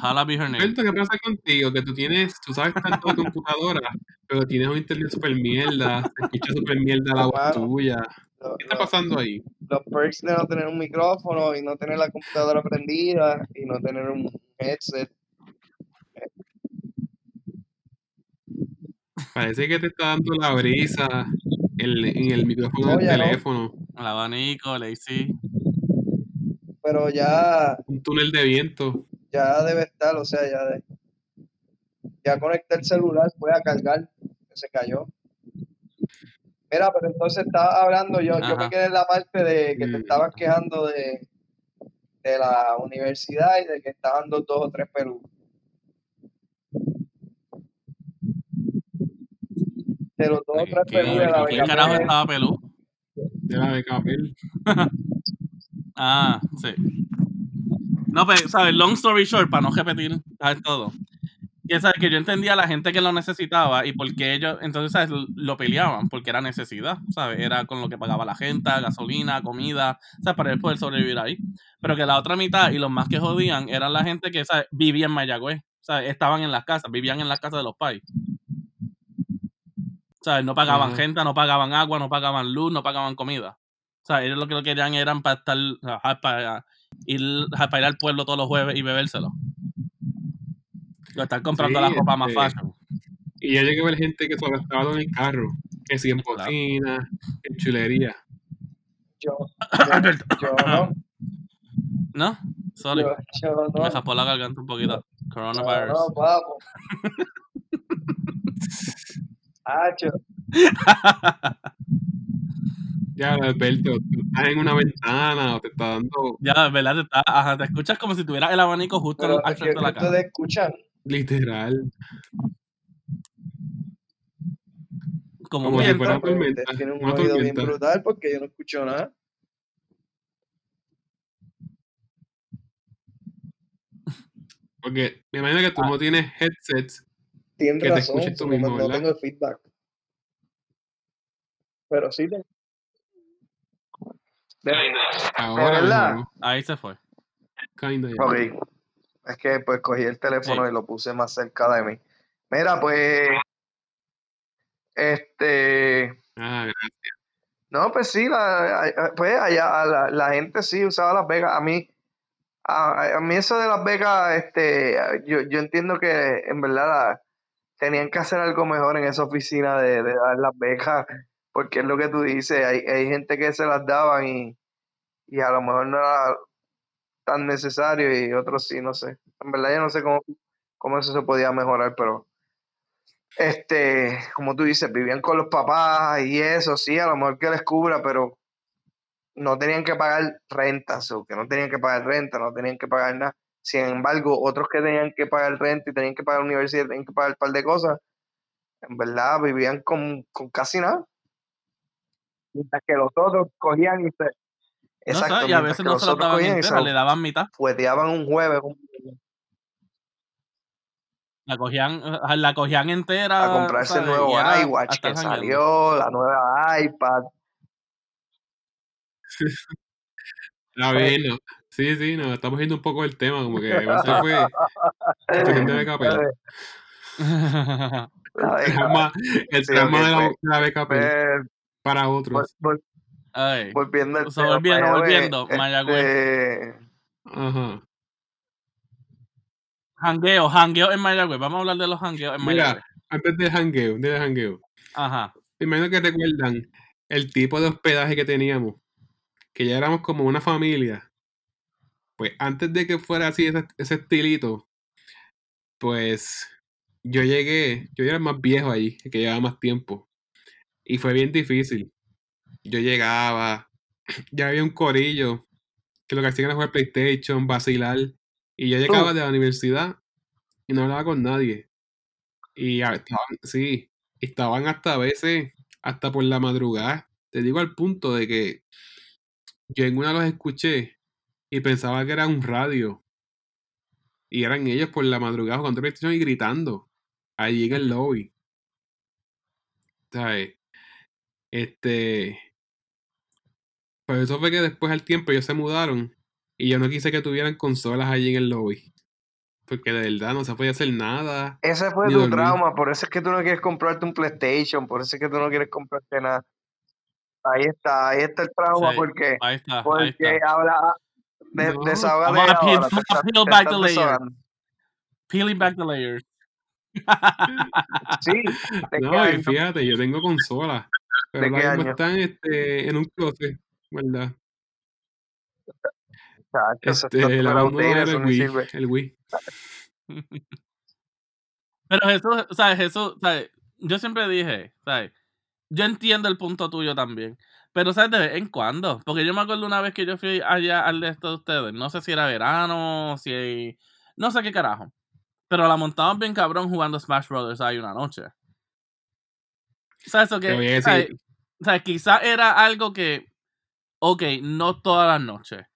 Jala be her name. Alberto, ¿qué pasa contigo? Que tú tienes, tú sabes tanto de computadora, pero tienes un internet super mierda, escucha super mierda la voz tuya. ¿Qué está pasando ahí? los perks de no tener un micrófono y no tener la computadora prendida y no tener un headset. Parece que te está dando la brisa en, en el micrófono No, del teléfono. El abanico, Lazy. Pero ya, Un túnel de viento. Ya debe estar, o sea, ya de, ya conecté el celular, fue a cargar, que se cayó. Mira, pero entonces estaba hablando, yo, yo me quedé en la parte de que te Mm. estabas quejando de, de la universidad y de que estaban dos, dos o tres peludos. De los dos o tres ¿Qué, peludos de la qué Vega carajo estaba pelú? De la de Capel. Ah, sí. No, pues, ¿sabes? Long story short, para no repetir ¿sabes? todo. Que, ¿sabes? que yo entendía a la gente que lo necesitaba y por qué ellos, entonces, ¿sabes? Lo peleaban, porque era necesidad, ¿sabes? Era con lo que pagaba la gente, gasolina, comida, ¿sabes? Para él poder sobrevivir ahí. Pero que la otra mitad y los más que jodían eran la gente que, ¿sabes? Vivía en Mayagüez, ¿sabes? Estaban en las casas, vivían en las casas de los pais. ¿Sabes? No pagaban gente, no pagaban agua, no pagaban luz, no pagaban comida. O sea, ellos lo que lo querían eran para estar, para ir, para ir al pueblo todos los jueves y bebérselo. O estar comprando Sí, la ropa más este, fashion. Y yo llegué a ver gente que solo estaba todo en el carro. Que si en Claro. cocina, en chulería. Yo, yo, yo no, ¿No? Sorry. yo, yo no. Me zapó la garganta un poquito. Coronavirus. no, papo. Hacho, Ya, Alberto, tú estás en una ventana o te está dando ya, ¿verdad? Te, está- ajá, te escuchas como si tuvieras el abanico justo pero al frente de la cara. literal. Como como si fuera- tormenta, tienen un una oído bien brutal porque yo no escucho nada. Porque me imagino que tú Ah. no tienes headsets. Tienes Que te razón, escuches tú no- mismo, no, ¿verdad? tengo el feedback. Pero sí, te- de, Ahora verdad? mismo, Ahí se fue. kinda. Ok. Es que pues cogí el teléfono Sí. y lo puse más cerca de mí. Mira, pues, este, Ah, gracias. no, pues sí, la, a- pues allá la, la gente sí usaba Las Vegas. A mí, a, a mí eso de Las Vegas, este, yo, yo entiendo que en verdad la- tenían que hacer algo mejor en esa oficina de, de dar las becas, porque es lo que tú dices, hay, hay gente que se las daban y, y a lo mejor no era tan necesario y otros sí, no sé. En verdad yo no sé cómo, cómo eso se podía mejorar, pero este, como tú dices, vivían con los papás y eso, sí, a lo mejor que les cubra, pero no tenían que pagar rentas o que no tenían que pagar renta, no tenían que pagar nada. Sin embargo, otros que tenían que pagar renta y tenían que pagar universidad, tenían que pagar un par de cosas, en verdad vivían con, con casi nada. Mientras que los otros cogían y se... No Exacto, y a veces no se lo daban entera, le daban mitad. fueteaban un jueves La cogían, eh, la cogían entera. a comprarse el ¿sabes? nuevo Y era iWatch que salió, la nueva iPad. Está bien, ¿no? Sí, sí, no, estamos viendo un poco el tema, como que fue estudiante de Capel. La El trauma, el Sí, ok, de la, pues, de la beca para otros. vol- Ay. volviendo al tema, volviendo, volviendo, Mayagüez. este, Ajá. Jangueo, jangueo en Mayagüez. Vamos a hablar de los jangueos en Mayagüez. Mira, antes del jangueo, del jangueo. Ajá. Me imagino que recuerdan el tipo de hospedaje que teníamos, que ya éramos como una familia. Pues antes de que fuera así ese, ese estilito, pues yo llegué, yo era el más viejo ahí, el que llevaba más tiempo. Y fue bien difícil. Yo llegaba, ya había un corillo que lo que hacían era jugar PlayStation, vacilar. Y yo llegaba Tú. de la universidad y no hablaba con nadie. Y estaban, sí, estaban hasta a veces, hasta por la madrugada. Te digo al punto de que yo en una los escuché y pensaba que era un radio. Y eran ellos por la madrugada jugando PlayStation y gritando allí en el lobby. ¿Sabes? Este. Pero eso fue que después al tiempo ellos se mudaron y yo no quise que tuvieran consolas allí en el lobby. porque de verdad no se podía hacer nada. Ese fue tu dormir. trauma, por eso es que tú no quieres comprarte un PlayStation, por eso es que tú no quieres comprarte nada. Ahí está, ahí está el trauma, Sí, porque, Ahí está, ahí porque está. habla de, No, desahógate Vamos a peel- peel back the layers. Peeling back the layers. Sí, ¿de qué No, y fíjate, yo tengo consolas, pero ¿De qué año? están este, en un closet, ¿verdad? Chacho, Este, la outdated, era eso el Wii, sirve. el Wii. Pero Jesús, ¿sabes? Jesús, ¿sabes? Yo siempre dije, ¿sabes? Yo entiendo el punto tuyo también. Pero, ¿sabes? De vez en cuando. Porque yo me acuerdo una vez que yo fui allá al de estos de ustedes. No sé si era verano, si... No sé qué carajo. Pero la montamos bien cabrón jugando Smash Brothers ahí una noche. ¿Sabes que... decir- ¿sabes? ¿sabes? Quizá era algo que... Ok, no todas las noches.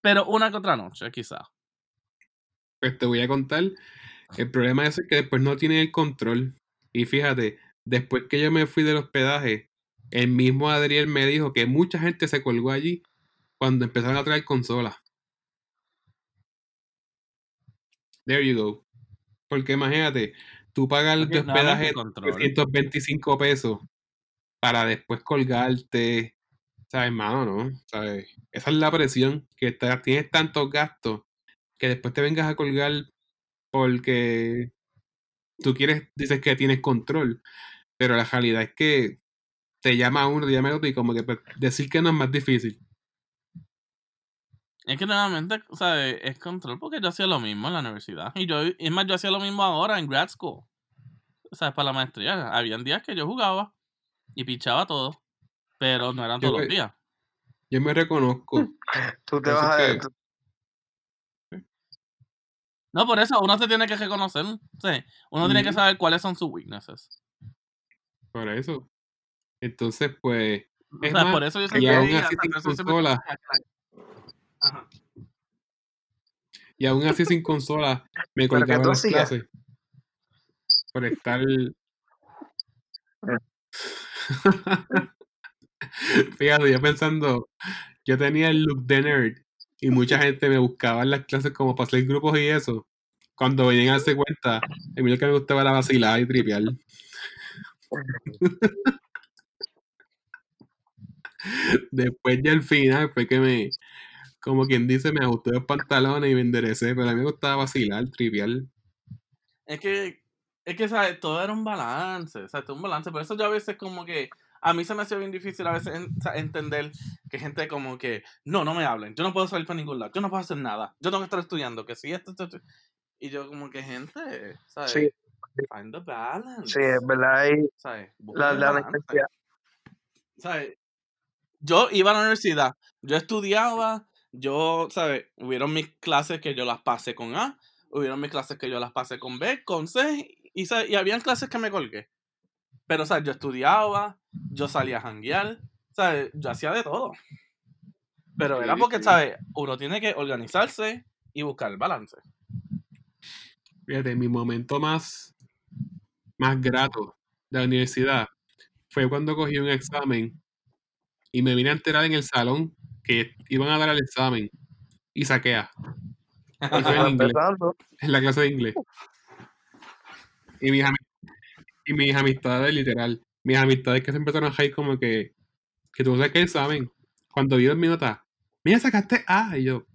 Pero una que otra noche, quizá. Pues te voy a contar. El problema es que después no tiene el control. Y fíjate, después que yo me fui del hospedaje, el mismo Adriel me dijo que mucha gente se colgó allí cuando empezaron a traer consolas. There you go. Porque imagínate, tú pagas nuevamente hospedaje control. 325 pesos para después colgarte. ¿Sabes, mano? ¿No? ¿Sabes? Esa es la presión, que está- tienes tantos gastos que después te vengas a colgar porque tú quieres, dices que tienes control, pero la realidad es que te llama uno, te llama otro y como que pues, decir que no es más difícil. Es que nuevamente, o sea, es control porque yo hacía lo mismo en la universidad. Y yo, es más, yo hacía lo mismo ahora en grad school. O sea, para la maestría. Habían días que yo jugaba y pichaba todo. Pero no eran Yo todos los que- días. Yo me reconozco. Tú te vas a... que- tú- No, por eso uno se tiene que reconocer. Sí, uno tiene que saber cuáles son sus weaknesses. Por eso. Entonces, pues, O Es sea, más, por eso yo digo, Ajá. y aún así sin consola, me ¿Pero qué colgaba las hacías? clases. Por estar. Fíjate, yo pensando, yo tenía el look de nerd y mucha gente me buscaba en las clases como para hacer grupos y eso. Cuando venían a darse cuenta, a mí lo que me gustaba era vacilar y tripear. Después ya al final fue que me, como quien dice, me ajusté los pantalones y me enderecé, pero a mí me gustaba vacilar, tripear. Es que, es que, ¿sabes? Todo era un balance, o sea, todo un balance. Por eso yo a veces como que, a mí se me hace bien difícil a veces en- o sea, entender que gente como que, no, no me hablen, yo no puedo salir para ningún lado, yo no puedo hacer nada, yo tengo que estar estudiando, que si esto, esto, esto. Y yo como que, gente, ¿sabes? Sí. Find the balance. Sí, es verdad. Ahí ¿Sabes? La, la necesidad. ¿sabes? Yo iba a la universidad, yo estudiaba, yo, ¿sabes? Hubieron mis clases que yo las pasé con A, hubieron mis clases que yo las pasé con B, con C, y, ¿sabes? y habían clases que me colgué. Pero, ¿sabes? Yo estudiaba, yo salía a janguear, ¿sabes? Yo hacía de todo. Pero era porque. ¿sabes? Uno tiene que organizarse y buscar el balance. Fíjate, mi momento más, más grato de la universidad fue cuando cogí un examen y me vine a enterar en el salón que iban a dar el examen y saqué A Y fue en inglés, la clase de inglés. Y mis, y mis amistades, literal, mis amistades que se empezaron a reír como que, que tú saques el examen. Cuando vieron mi nota, mira, sacaste A. Y yo,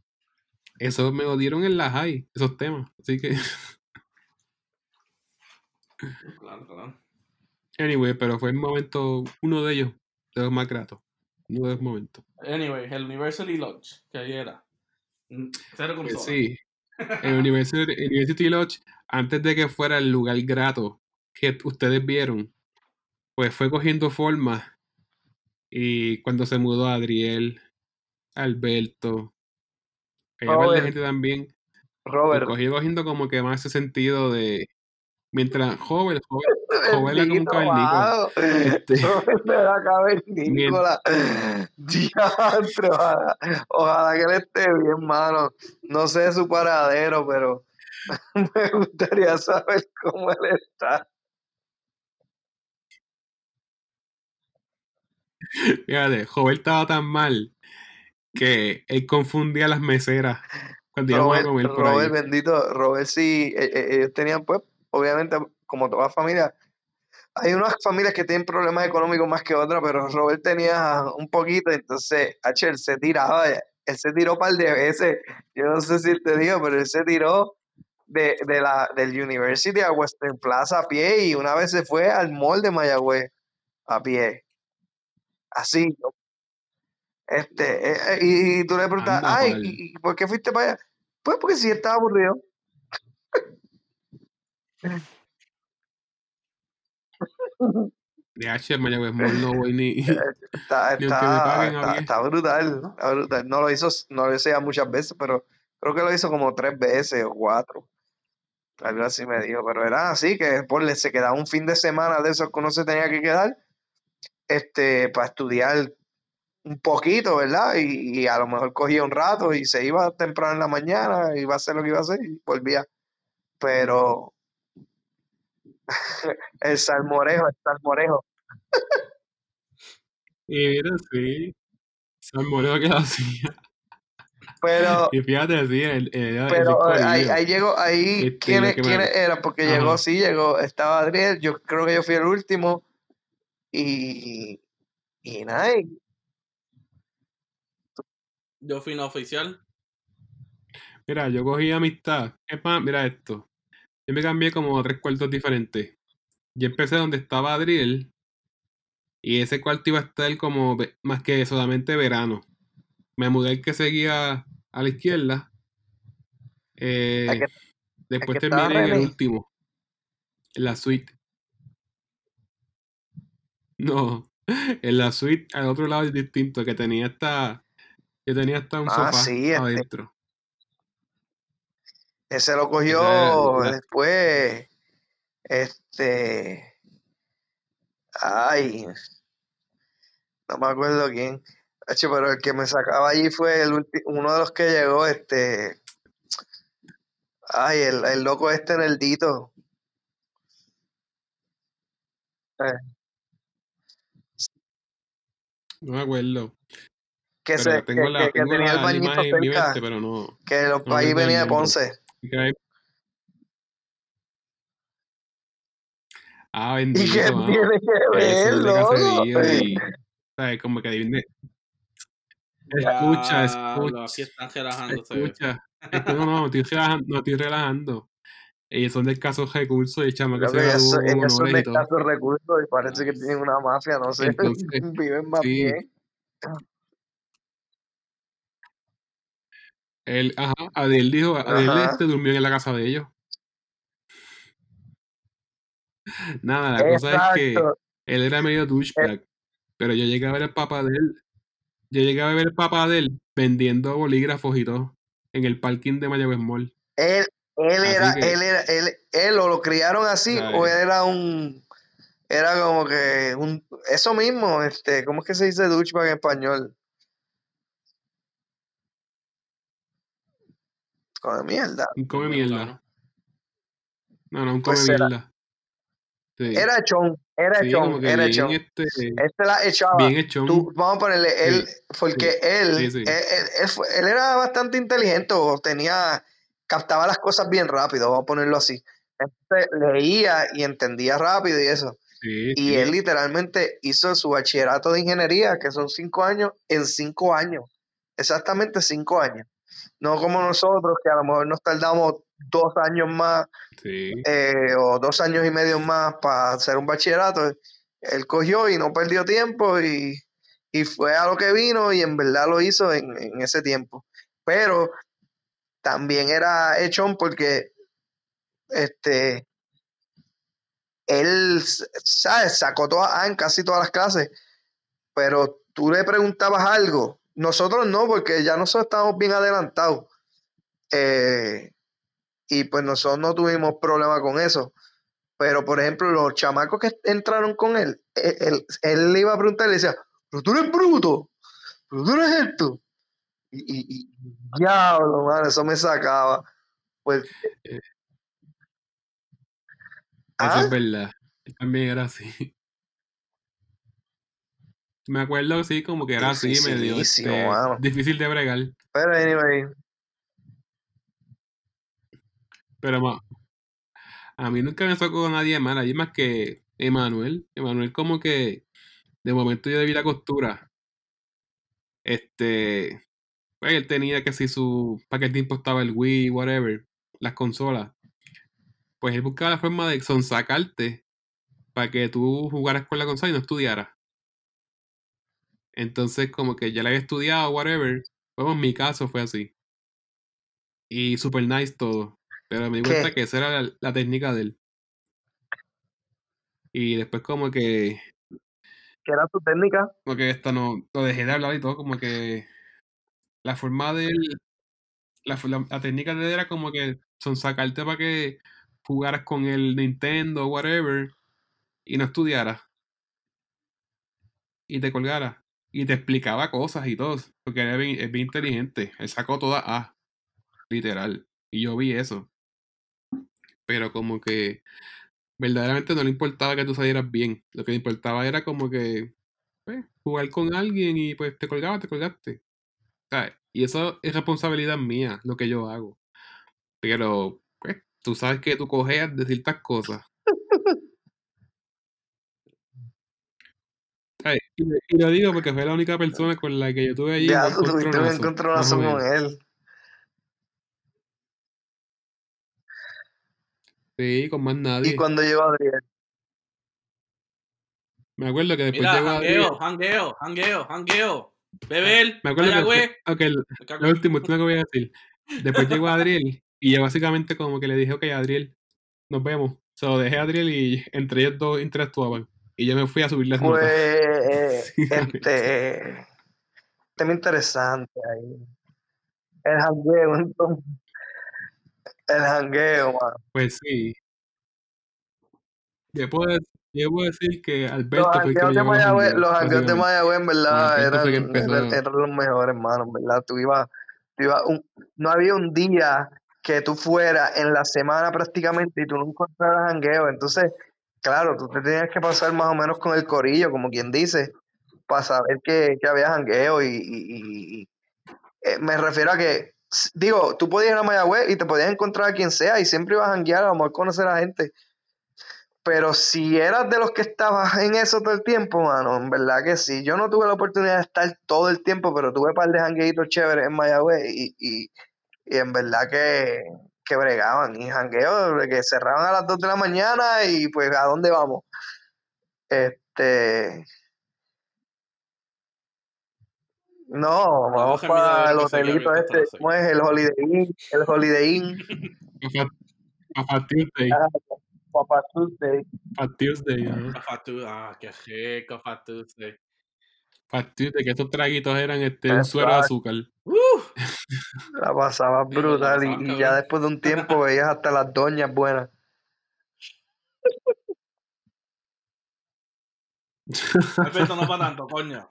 eso me lo dieron en la high, esos temas. Así que, Claro, claro. anyway, pero fue el momento, uno de ellos, de los más gratos. Los momentos. Anyway, el University Lodge, que ahí era. Mm, Cero Pues consola. sí, el University, University Lodge, antes de que fuera el lugar grato que ustedes vieron, pues fue cogiendo forma. Y cuando se mudó Adriel, Alberto, Robert. gente también, pues Robert. cogió cogiendo como que más ese sentido de. Mientras joven, joven, joven era como un cavernícola. Este, la cavernícola. Diantro, ojalá, ojalá que él esté bien, mano. No sé su paradero, pero me gustaría saber cómo él está. fíjate, joven estaba tan mal que él confundía las meseras Cuando íbamos a comer por Robert, ahí. bendito, Robert sí, e- e- ellos tenían pues, obviamente, como toda familia, hay unas familias que tienen problemas económicos más que otras, pero Robert tenía un poquito, entonces, H, él se tiraba, él se tiró un par de veces, yo no sé si te digo, pero él se tiró de, de la, del University a Western Plaza a pie y una vez se fue al mall de Mayagüez a pie, así, ¿no? este, eh, eh, y, y tú le preguntas, ay, pal. ¿y, y por qué fuiste para allá? Pues porque sí estaba aburrido. De H, Mall no voy ni, Está, ni está, está, brutal, está brutal. No lo hizo, no lo hizo ya muchas veces, pero creo que lo hizo como tres veces o cuatro. Algo así me dijo, pero era así que ponle, se quedaba un fin de semana de esos que uno se tenía que quedar, este, para estudiar un poquito, ¿verdad? Y, y a lo mejor cogía un rato y se iba temprano en la mañana, iba a hacer lo que iba a hacer y volvía. Pero el salmorejo, el salmorejo. Y mira, sí. Salmoreo que lo hacía. Pero, Y fíjate, sí, el, el, el pero eh, ahí, ahí llegó, ahí, Este, ¿quiénes, me- eran? Porque Ajá. llegó, sí, llegó, estaba Adriel, yo creo que yo fui el último, y, y nada, y- Yo fui no oficial. Mira, yo cogí amistad. Es más, mira esto. Yo me cambié como a tres cuartos diferentes. Yo empecé donde estaba Adriel. Y ese cuarto iba a estar como más que solamente verano. Me mudé el que seguía a la izquierda. Eh, ¿A qué- después terminé en el último. En la suite. No. En la suite, al otro lado es distinto, que tenía hasta. Yo tenía hasta un Ah, sofá sí, este. adentro. Ese lo cogió después, este, ay, no me acuerdo quién, pero el que me sacaba allí fue el uno de los que llegó, este, ay, el, el loco este nerdito, eh, No me acuerdo. que, Pero se, que, tengo la, que- que tengo tenía el bañito en cerca, mente, pero no. que los, no el venía de. Ponce. Que- Ah, ¿Y qué bendito, mano. tiene que ver, loco? y. ¿Sabes? Como que adivine. Escucha, escucha. Aquí están relajándose. Escucha. Esto no, no, estoy relajando. No estoy relajando. Ellos son de escasos recursos y chama que se graduó ellos son de escasos recursos y parece que tienen una mafia, no sé, Entonces, viven más sí. bien. Él, ajá, Adel dijo, Adel Ajá. este durmió en la casa de ellos. Nada, la cosa es que él era medio douchebag, pero yo llegué a ver el papá de él. Yo llegué a ver el papá de él vendiendo bolígrafos y todo en el parking de Mayagüez Mall. Él, él era, que- él era, él, él o lo criaron así, ¿Sabes? o él era un, era como que un, eso mismo, este, ¿cómo es que se dice douchebag en español? Con mierda. Un come mierda. No, no, un come Pues era- mierda. Sí. Era echón, era Sí, echón, era echón. este, Este la echaba. bien hechón. Tú, vamos a ponerle, él, porque él, sí, sí. Él, él- él él era bastante inteligente, o tenía, captaba las cosas bien rápido, vamos a ponerlo así. Entonces, leía y entendía rápido y eso. Sí, Y sí. él literalmente hizo su bachillerato de ingeniería, que son cinco años, en cinco años. Exactamente cinco años. No como nosotros, que a lo mejor nos tardamos dos años más Sí. eh, o dos años y medio más para hacer un bachillerato. Él cogió y no perdió tiempo y, y fue a lo que vino y en verdad lo hizo en, en ese tiempo. Pero también era hechón porque este él, ¿sabes? Sacó todas, ah, en casi todas las clases, pero tú le preguntabas algo. Nosotros no, porque ya nosotros estábamos bien adelantados. Eh, y pues nosotros no tuvimos problema con eso. Pero, por ejemplo, los chamacos que entraron con él, él, él- él le iba a preguntar y le decía, pero tú eres bruto, pero tú eres esto. Y, y, y diablo, mano, eso me sacaba. Pues, Eso ¿ah? es verdad. Él también era así. Me acuerdo, sí, como que era así, medio este, mano. difícil de bregar. Pero, anyway, Pero ma, a mí nunca me a nadie más, nadie más que Emanuel. Emanuel como que de momento yo debí la costura. Este, pues él tenía que si su, para qué tiempo estaba el Wii, whatever, las consolas. Pues él buscaba la forma de sonsacarte para que tú jugaras con la consola y no estudiaras. Entonces, como que ya la había estudiado, whatever. Pues en mi caso fue así. Y super nice todo. Pero me di cuenta ¿Qué? que esa era la, la técnica de él. Y después como que, ¿Qué era tu técnica? como que esta no, lo dejé de hablar y todo, como que la forma de él, la, la técnica de él era como que son sacarte para que jugaras con el Nintendo, whatever, y no estudiaras. Y te colgaras. Y te explicaba cosas y todo. Porque bien, es bien inteligente. Él sacó toda A. Literal. Y yo vi eso. Pero como que verdaderamente no le importaba que tú salieras bien. Lo que le importaba era como que pues, jugar con alguien y pues te colgaba, te colgaste. Y eso es responsabilidad mía, lo que yo hago. Pero, pues, tú sabes que tú cojeas de ciertas cosas. Ay, Y, y lo digo porque fue la única persona con la que yo tuve allí Ya un tuviste un encontronazo, con él. Sí, con más ¿Y nadie. cuando llegó Adriel? Me acuerdo que después Mira, llegó Adriel. jangueo, jangueo, jangueo, jangueo. Beber, Me acuerdo que lo último, último que voy a decir. Después llegó Adriel y yo básicamente como que le dije, ok, Adriel, nos vemos. Se lo dejé a Adriel y entre ellos dos interactuaban. Y yo me fui a subir las Pues, notas. eh, Sí, este, tema interesante ahí. El jangueo, entonces. El jangueo, mano. Pues sí. Yo puedo, yo puedo decir que Los Alberto fue el que me de los Mayagüez, jangueos, los jangueos de. Mayagüez, en verdad, fue eran, eran, eran los mejores, hermano, en verdad. Tú ibas, tú ibas un- no había un día que tú fueras en la semana prácticamente y tú no encontraras jangueo. Entonces, claro, tú te tenías que pasar más o menos con el corillo, como quien dice, para saber que, que había jangueo y, y- eh, me refiero a que, digo, tú podías ir a Mayagüez y te podías encontrar a quien sea y siempre ibas a janguear, a lo mejor conocer a gente. Pero si eras de los que estabas en eso todo el tiempo, mano, en verdad que sí. Yo no tuve la oportunidad de estar todo el tiempo, pero tuve un par de jangueitos chéveres en Mayagüez y, y, y en verdad que, que bregaban. Y jangueos que cerraban a las 2 de la mañana y pues, ¿a dónde vamos? Este. No, vamos para el hotelito este. ¿cómo es? El Holiday Inn, el Holiday Inn, A Fat Tuesday. ah, Papa Tuesday. Fat Tuesday. Fat Tuesday, Ah, qué rico, Fat Tuesday. Fat Tuesday, que estos traguitos eran este, un suero de azúcar. Uh, La pasaba brutal y, y ya después de un tiempo veías hasta las doñas buenas. Alberto, no para tanto, coño.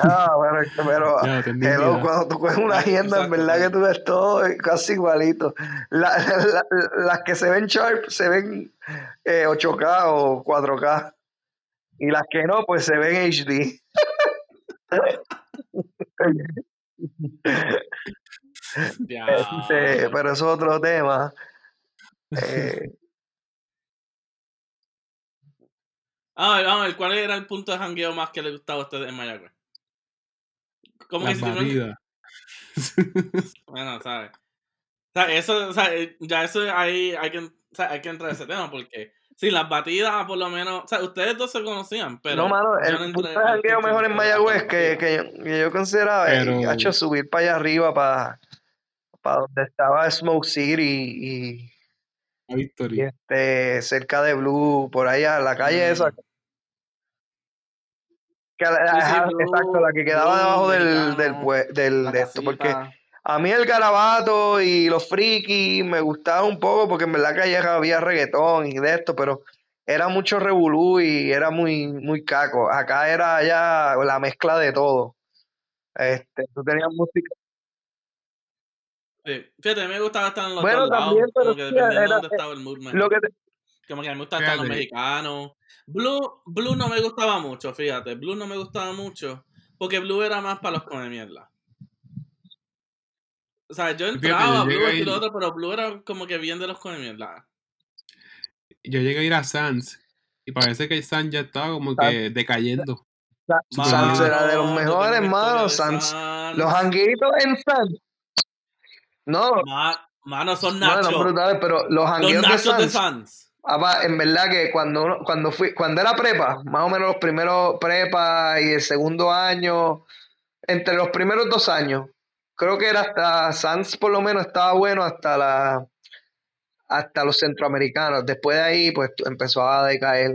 Ah, bueno, es que- pero hello, cuando tú coges una Ah, agenda, en verdad que tú ves todo casi igualito. La- la- las que se ven sharp se ven eh, 8K o 4K. Y las que no, pues se ven HD. Este, pero eso es otro tema. Eh, A ver, vamos a ver, ¿cuál era el punto de jangueo más que le gustaba a ustedes en Mayagüez? ¿Cómo que tuvieron- batidas. Bueno, ¿sabes? O sea, eso, o sea, eh, ya eso ahí hay que, o sea, hay que entrar a ese tema porque sí, las batidas por lo menos, o sea, ustedes dos se conocían, pero no, mano, el no punto de jangueo mejor en Mayagüez que, que, yo- que yo consideraba es Pero- hecho, subir para allá arriba, para, para donde estaba Smoke City y, La y Victory. este, cerca de Blue, por allá, la calle Mm. esa. Que la- Sí, sí, ajá, Blue, exacto, la que quedaba Blue, debajo del, del, del- la de esto, porque. A mí el garabato y los frikis me gustaba un poco porque en verdad que allá había reggaetón y de esto, pero era mucho revolú y era muy, muy caco. Acá era ya la mezcla de todo. Este, tú tenías música. Sí. Fíjate, a mí me gustaba estar en los Bueno, dos lados, también, pero como que sí, dependiendo de dónde estaba el mood, man. Lo que te- Como que a mí me gustaban estar los Fíjate. mexicanos. Blue, Blue no me gustaba mucho, fíjate. Blue no me gustaba mucho. Porque Blue era más para los come mierda. O sea, yo Fíjate, entraba yo a Blue y otro, pero Blue era como que bien de los con mierda. Yo llegué a ir a Sans y parece que Sans ya estaba como Sans- que decayendo. Sa- Sans era de los mejores, hermano. Sans. Sans. Los janguitos en Sans. No, Ma- Mano, son nachos. brutales, pero los Los jangueos de nachos de Sans. Papá, en verdad que cuando uno- cuando fui, cuando era prepa, más o menos los primeros prepa y el segundo año, entre los primeros dos años, creo que era hasta Sans por lo menos estaba bueno hasta la hasta los centroamericanos. Después de ahí, pues empezó a decaer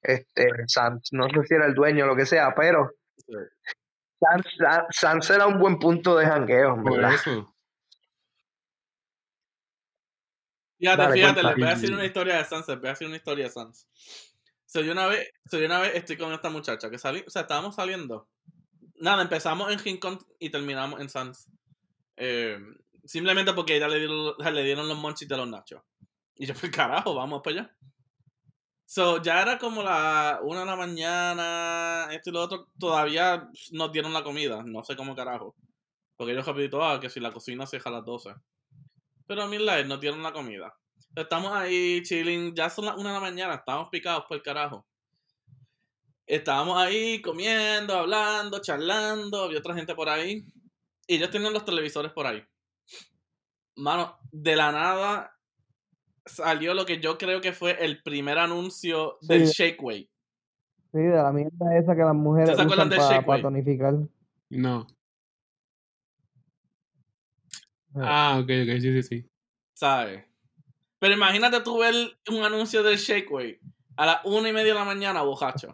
este Sans. No sé si era el dueño o lo que sea, pero Sans, Sans- Sans era un buen punto de jangueo, verdad. eso. Fíjate, Dale, fíjate, cuenta. les voy a decir una historia de Sans, les voy a decir una historia de Sans. Soy una vez, soy una vez estoy con esta muchacha que salí, o sea, estábamos saliendo. Nada, empezamos en Rincón y terminamos en Sans. Eh, simplemente porque ella le dieron, le dieron los monchis de los nachos. Y yo, pues carajo, vamos para allá. So, ya era como la una de la mañana, esto y lo otro. Todavía nos dieron la comida, no sé cómo carajo. Porque ellos rapidito, ah, que si la cocina se deja a las 12. Pero a mí nos dieron la comida. Estamos ahí chilling, ya son las una de la mañana, estábamos picados por el carajo. Estábamos ahí comiendo, hablando, charlando, había otra gente por ahí. Y ellos tenían los televisores por ahí. Mano, de la nada salió lo que yo creo que fue el primer anuncio del Sí. Shake Weight. Sí, de la mierda esa que las mujeres ¿Se acuerdan usan del para Weight? tonificar. No. Eh, Ah, ok, ok, sí, sí, sí. ¿Sabes? Pero imagínate tú ver un anuncio del Shake Weight a las una y media de la mañana, bojacho.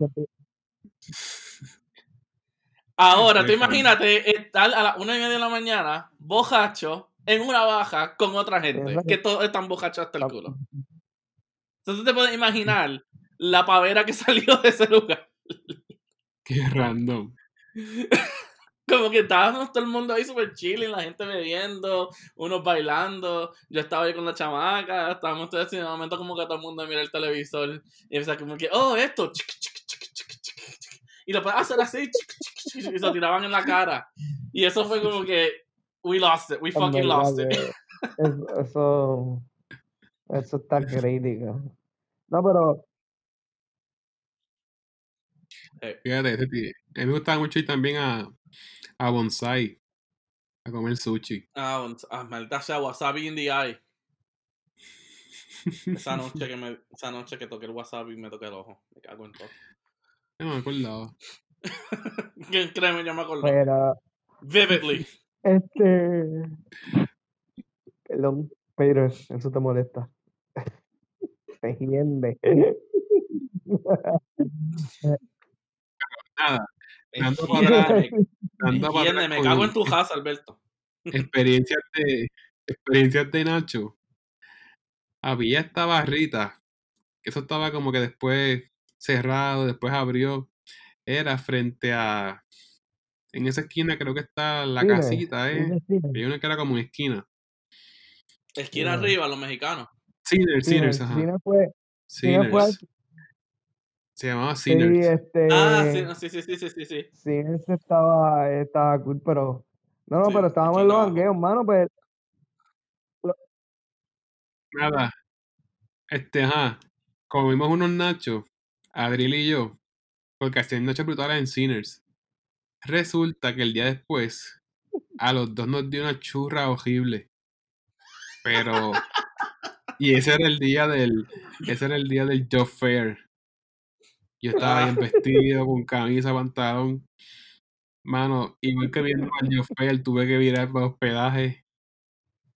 Ahora, tú imagínate estar a las una y media de la mañana, bojacho, en una baja con otra gente, que todos están bojachos hasta el culo. Entonces te puedes imaginar la pavera que salió de ese lugar. Qué random. Como que estábamos todo el mundo ahí súper chilling, la gente bebiendo, unos bailando. Yo estaba ahí con la chamaca, estábamos todos así, de momento como que todo el mundo mira el televisor y empieza como que, oh, esto, chic, chic. Y lo puedes hacer así, y se tiraban en la cara. Y eso fue como que, we lost it, we en fucking lost it. Eso, eso está crítico. No, pero Fíjate, ese tío- a mí me gustaba mucho ir también a, a Bonsai a comer sushi. Ah, un- ah, maldita sea, wasabi in the eye. Esa noche que me, esa noche que toqué el wasabi me toqué el ojo. Me cago en todo. No me acordaba. ¿Quién créeme? Yo me acuerdo. pero Vividly. este perdón, pero eso te molesta. Se hiende. Nada, Dando para atrás, dando para atrás me cago en tu casa, Alberto. experiencias de, experiencias de Nacho. Había esta barrita, que eso estaba como que después cerrado, después abrió. Era frente a. En esa esquina creo que está la casita, ¿eh? Hay una que era como una esquina. Esquina arriba, los mexicanos. Sinners, Sinners, ajá. cine fue, Sinners. Se llamaba sí, Sinners. este Ah, sí, no, sí, sí, sí, sí, sí, sí. ese estaba, estaba cool, pero no, no, Sí, pero estábamos en los no. jangueos, mano, pues Nada. Este, ajá. Comimos unos nachos, Adril y yo, porque hacían nachos brutales en Sinners. Resulta que el día después, a los dos nos dio una churra horrible. Pero. Y ese era el día del. Ese era el día del job fair. Yo estaba bien vestido, con camisa, pantalón. Mano, igual que viendo al job fair, tuve que virar para hospedaje.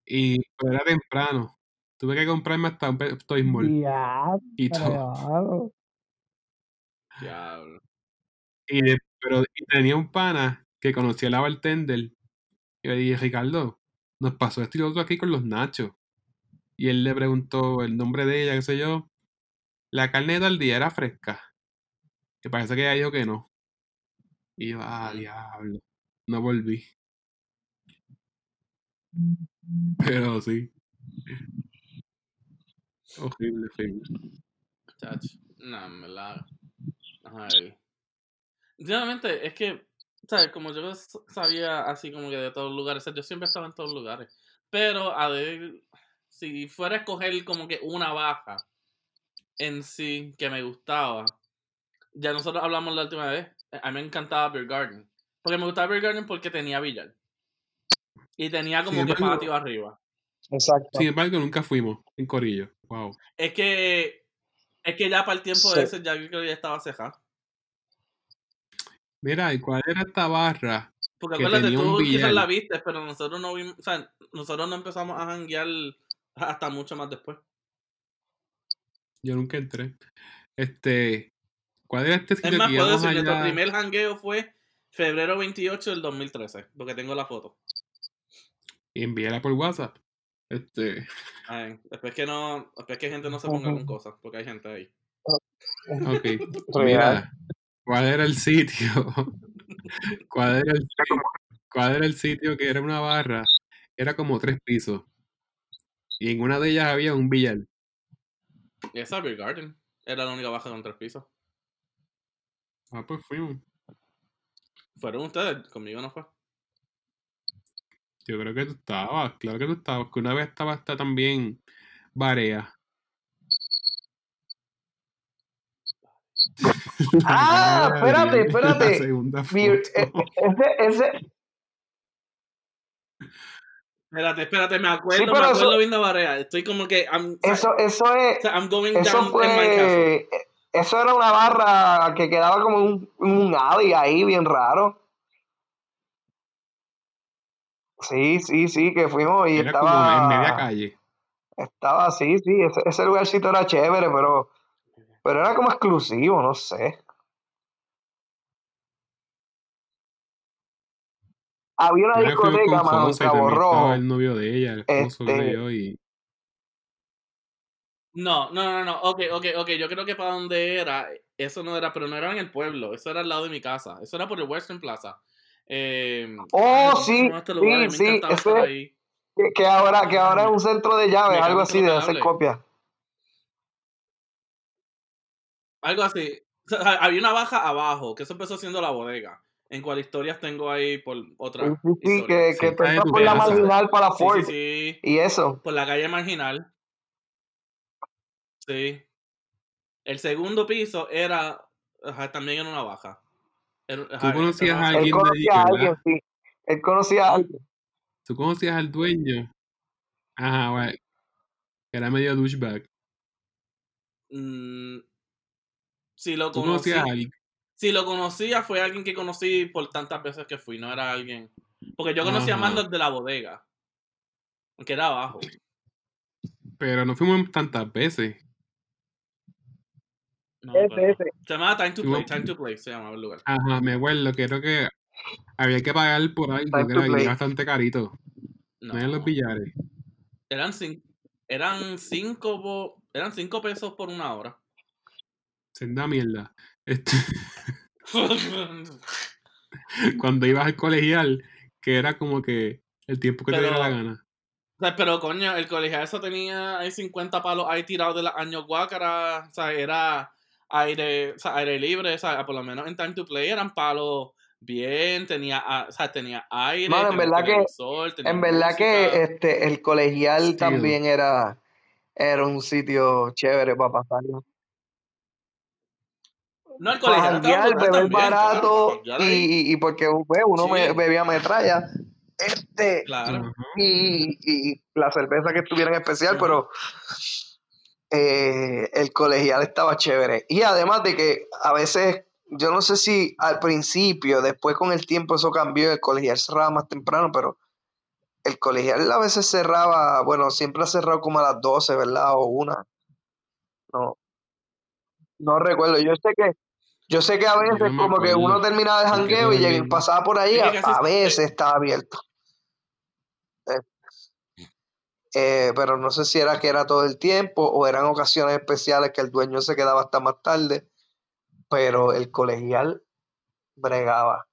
Y pero era temprano. Tuve que comprarme hasta un Toy Mall ya, y todo. Diablo. Y pero y tenía un pana que conocía a la bartender. Y le dije, Ricardo, nos pasó esto y lo otro aquí con los nachos. Y él le preguntó el nombre de ella, qué sé yo. La carne de tal día era fresca. Que parece que ella dijo que no. Y yo, ah, diablo. No volví. Pero sí. Horrible, horrible. Chacho. No, en verdad. Ay. Sinceramente, es que ¿sabes? Como yo sabía así como que de todos los lugares, o sea, yo siempre estaba en todos lugares. Pero, a ver, si fuera a escoger como que una baja en sí que me gustaba, ya nosotros hablamos la última vez, a mí me encantaba Beer Garden. Porque me gustaba Beer Garden porque tenía billar. Y tenía como que patio arriba. Exacto. Sin embargo, nunca fuimos en Corillo. Wow. Es que, es que ya para el tiempo Sí. de ese ya creo que ya estaba cejado. Mira, ¿y cuál era esta barra? Porque que acuérdate, tenía un tú quizás la viste, pero nosotros no vimos, o sea, nosotros no empezamos a janguear hasta mucho más después. Yo nunca entré. Este, ¿cuál era este Es sitio más, que puedo decir, nuestro allá? primer jangueo fue febrero 28 del 2013, porque tengo la foto. Y enviarla por WhatsApp. Este, Ay, después que no, después que gente no se ponga con cosas, porque hay gente ahí. ok. Real. Mira, ¿cuál era el sitio? ¿Cuál era el, ¿Cuál era el sitio que era una barra? Era como tres pisos. Y en una de ellas había un billar. Y esa Beer Garden era la única baja con tres pisos. Ah, pues fuimos. Fueron ustedes, conmigo no fue. Yo creo que tú estabas, claro que tú estabas, que una vez estaba hasta también Barea. Ah, espérate, espérate. La segunda Mi- foto. eh, ese, ese, Espérate, espérate, me acuerdo, pero me eso- acuerdo viendo Barea. Estoy como que, I'm, eso, eso es, I'm going eso down in my castle. fue, eso era una barra que quedaba como un, un alley ahí, bien raro. Sí, sí, sí, que fuimos y Era como en media estaba, calle. estaba así, sí, ese, ese lugarcito era chévere, pero, pero era como exclusivo, no sé. Había una Yo discoteca, mano, en Cabo Rojo. estaba el novio de ella, el esposo Este- de y No, no, no, no, ok, ok, ok, yo creo que para donde era, eso no era, pero no era en el pueblo, eso era al lado de mi casa, eso era por el Western Plaza. Eh, Oh, ay, ¿cómo se sí, este sí, sí, ese-. Que, que ahora, que ahora es un centro de llaves, Me algo así, de hacer copias. Algo así. O sea, había una baja abajo, que eso empezó siendo la bodega. En cual historias tengo ahí por otra Sí, sí, que, tu por la casa. marginal para Ford sí, sí. y eso. Por la calle marginal. Sí. El segundo piso era ajá, también en una baja. Tú conocías a Él alguien de allí, conocía a alguien, sí. Él conocía a alguien. Tú conocías al dueño. Ajá, bueno. Era medio douchebag. Mm, si lo Tú conocí, conocías a alguien. si lo conocía fue alguien que conocí por tantas veces que fui, no era alguien. Porque yo conocía más los de la bodega. Que era abajo. Pero no fuimos tantas veces. No, me Ese, acuerdo. ese. Se llamaba Time to Play, Time to Play se llamaba el lugar. Ajá, me acuerdo que creo que había que pagar por algo Time que era, play. bastante carito. No, No, eran los billares. eran cinco, eran cinco, eran cinco pesos por una hora. Senda mierda. Este, cuando ibas al colegial, que era como que el tiempo que te diera la gana. O sea, pero coño, el colegial eso tenía ahí 50 palos ahí tirados de los años guácara. O sea, era aire, o sea, aire libre. O sea, por lo menos en Time to Play eran palos bien, tenía, o sea, tenía aire, Mano, en tenía verdad que- tenía En verdad que este, el colegial Steel. también era, era un sitio chévere para pasarlo. No, el Para colegial brutal beber claro, para barato y, y, porque pues, uno me, bebía metralla. Este, Claro. Y, y la cerveza que estuviera en especial, pero eh, el colegial estaba chévere. Y además de que a veces, yo no sé si al principio, después con el tiempo eso cambió, el colegial cerraba más temprano, pero el colegial a veces cerraba, bueno, siempre ha cerrado como a las 12, ¿verdad? O una. No, no recuerdo. Yo sé que, yo sé que a veces no como que uno terminaba el jangueo y pasaba por ahí, a veces estaba abierto. Eh, pero no sé si era que era todo el tiempo o eran ocasiones especiales que el dueño se quedaba hasta más tarde, pero el colegial bregaba.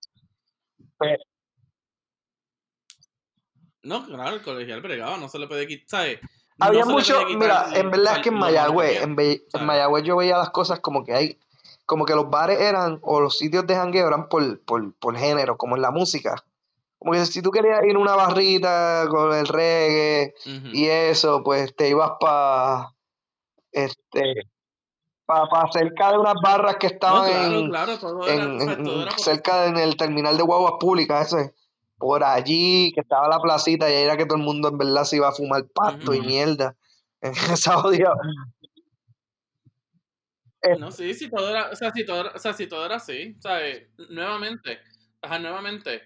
No, claro, el colegial bregaba, no se le puede quitar. Había mucho, mira, en verdad es que en Mayagüez, en, Be- en. Mayagüez yo veía las cosas como que hay, como que los bares eran, o los sitios de jangueo eran por, por, por género, como en la música. Como que si tú querías ir a una barrita con el reggae y eso, pues te ibas para este para cerca de unas barras que No, estaban claro, en, claro, era, en- en- por cerca en el terminal de guaguas públicas ese por allí que estaba la placita y ahí era que todo el mundo en verdad se iba a fumar pasto y mierda en esa jodida. No, sí, sí, todo era, o sea, sí, todo o sea, sí, todo era así, ¿sabes? Nuevamente, ajá, nuevamente,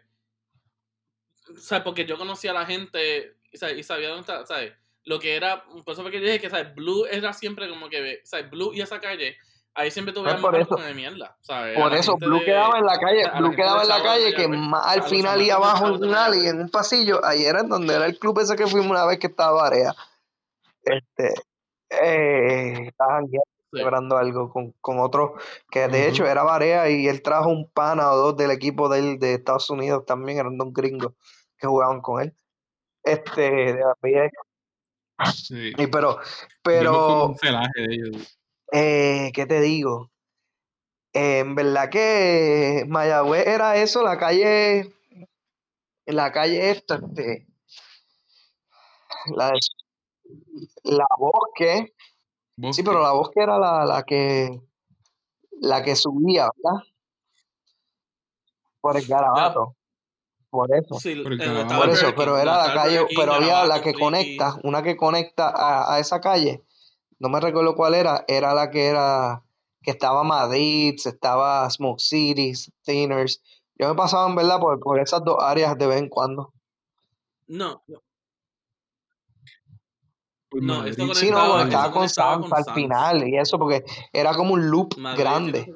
o sea, porque yo conocía a la gente, y sabía dónde estaba, ¿sabes? Lo que era, por eso fue que yo dije que, ¿sabes? Blue era siempre como que, ¿sabes? Blue y esa calle, ahí siempre tuve más eso- de mierda, por eso Blue de- quedaba en la calle la Blue quedaba en la calle que más al final y abajo en un alley Mayagüez. en un pasillo ahí era donde era el club ese que fuimos una vez que estaba Barea este eh, estaba jangueando, Sí. celebrando algo con, con otro que de hecho era Barea y él trajo un pana o dos del equipo de él de Estados Unidos también eran dos gringos que jugaban con él este de la. Sí. y pero pero un celaje de ellos. eh, ¿qué te digo? Eh, en verdad que Mayagüez era eso, la calle, la calle esta, este, la, la bosque, sí, Bosque. pero la bosque era la, la que, la que subía, ¿verdad? Por el garabato, por eso, Sí, Por por eso, pero era la calle, pero había la que conecta, una que conecta a, a esa calle, no me recuerdo cuál era, era la que era, que estaba Madrid, estaba Smoke City, Thinners. Yo me pasaba en verdad por, por esas dos áreas de vez en cuando. No, no, no, esto. Sí, no, eso estaba con Sans al final y eso, porque era como un loop Madrid grande.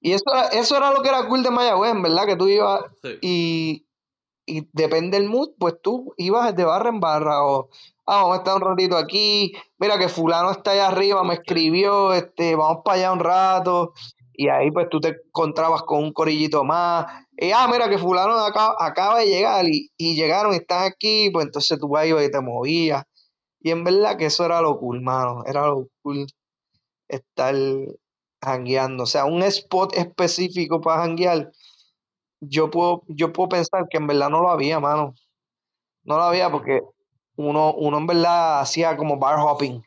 Y eso era, eso era lo que era cool de Mayagüez, en verdad, que tú ibas Sí. y, y depende del mood, pues tú ibas de barra en barra o, ah, vamos a estar un ratito aquí, mira que fulano está allá arriba, me escribió, este, vamos para allá un rato, y ahí pues tú te encontrabas con un corillito más, y ah, mira que fulano acaba, acaba de llegar y, y llegaron y están aquí, pues entonces tú ibas y te movías, y en verdad que eso era lo cool, mano, era lo cool estar jangueando, o sea, un spot específico para janguear, yo puedo, yo puedo pensar que en verdad no lo había, mano. No lo había porque uno, uno en verdad hacía como bar hopping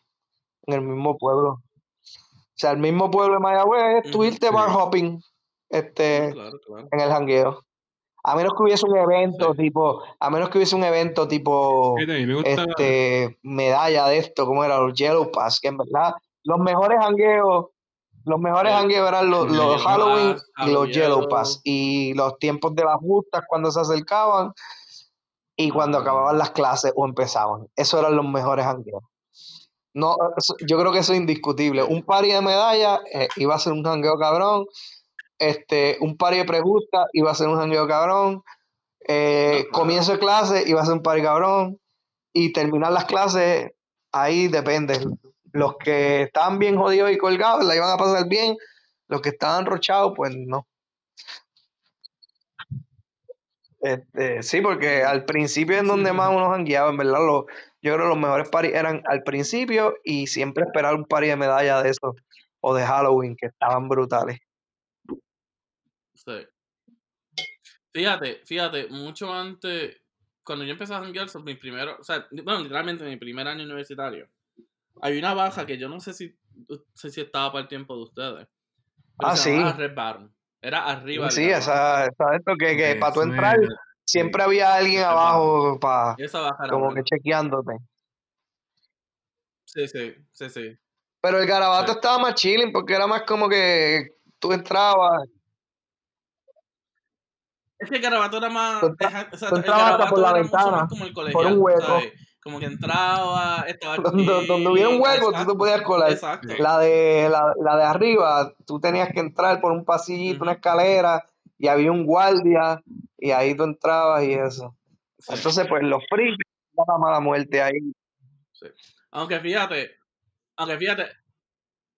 en el mismo pueblo. O sea, el mismo pueblo de Mayagüez, tú Ujú, irte sí. bar hopping este, claro, claro. en el jangueo. A menos que hubiese un evento Sí. tipo, a menos que hubiese un evento tipo me este medalla de esto, como era los Yellow Pass, que en verdad los mejores jangueos, los mejores jangueos eran los, el los Halloween y los Yellow. Pass y los tiempos de las justas cuando se acercaban y cuando Ah. acababan las clases o empezaban. Esos eran los mejores jangueos. No, eso- yo creo que eso es indiscutible. Un party de medalla eh, iba a ser un jangueo cabrón. Este, un party de prejusta iba a ser un jangueo cabrón. Eh, comienzo de clase iba a ser un party cabrón. Y terminar las clases, ahí depende. Los que estaban bien jodidos y colgados la iban a pasar bien. Los que estaban rochados, pues no. Este, sí, porque al principio es donde más uno jangueaba, en verdad. Los, yo creo que los mejores parties eran al principio y siempre esperar un party de medalla de eso o de Halloween que estaban brutales. Sí. Fíjate, fíjate, mucho antes, cuando yo empecé a janguear, son mis primeros, o sea, bueno, literalmente mi primer año universitario, hay una baja que yo no sé si, sé si estaba para el tiempo de ustedes. Pero Ah, sí. Red Baron. Era arriba Sí, esa, esa esto que, que para tú entrar siempre había alguien abajo para Esa baja era como que chequeándote. Sí, sí, sí, sí. Pero el garabato Sí. estaba más chilling porque era más como que tú entrabas, Es que el garabato era más. Tú entra- o sea, tú entrabas hasta garabato por la ventana, más como el por un hueco. ¿sabes? Como que entraba, estaba donde, donde hubiera un hueco, tú te podías colar. Exacto. La de, la, la de arriba, tú tenías que entrar por un pasillito, una escalera, y había un guardia, y ahí tú entrabas y eso. Sí, Entonces, pues los frikis, la mala muerte ahí. sí. Aunque fíjate, aunque fíjate,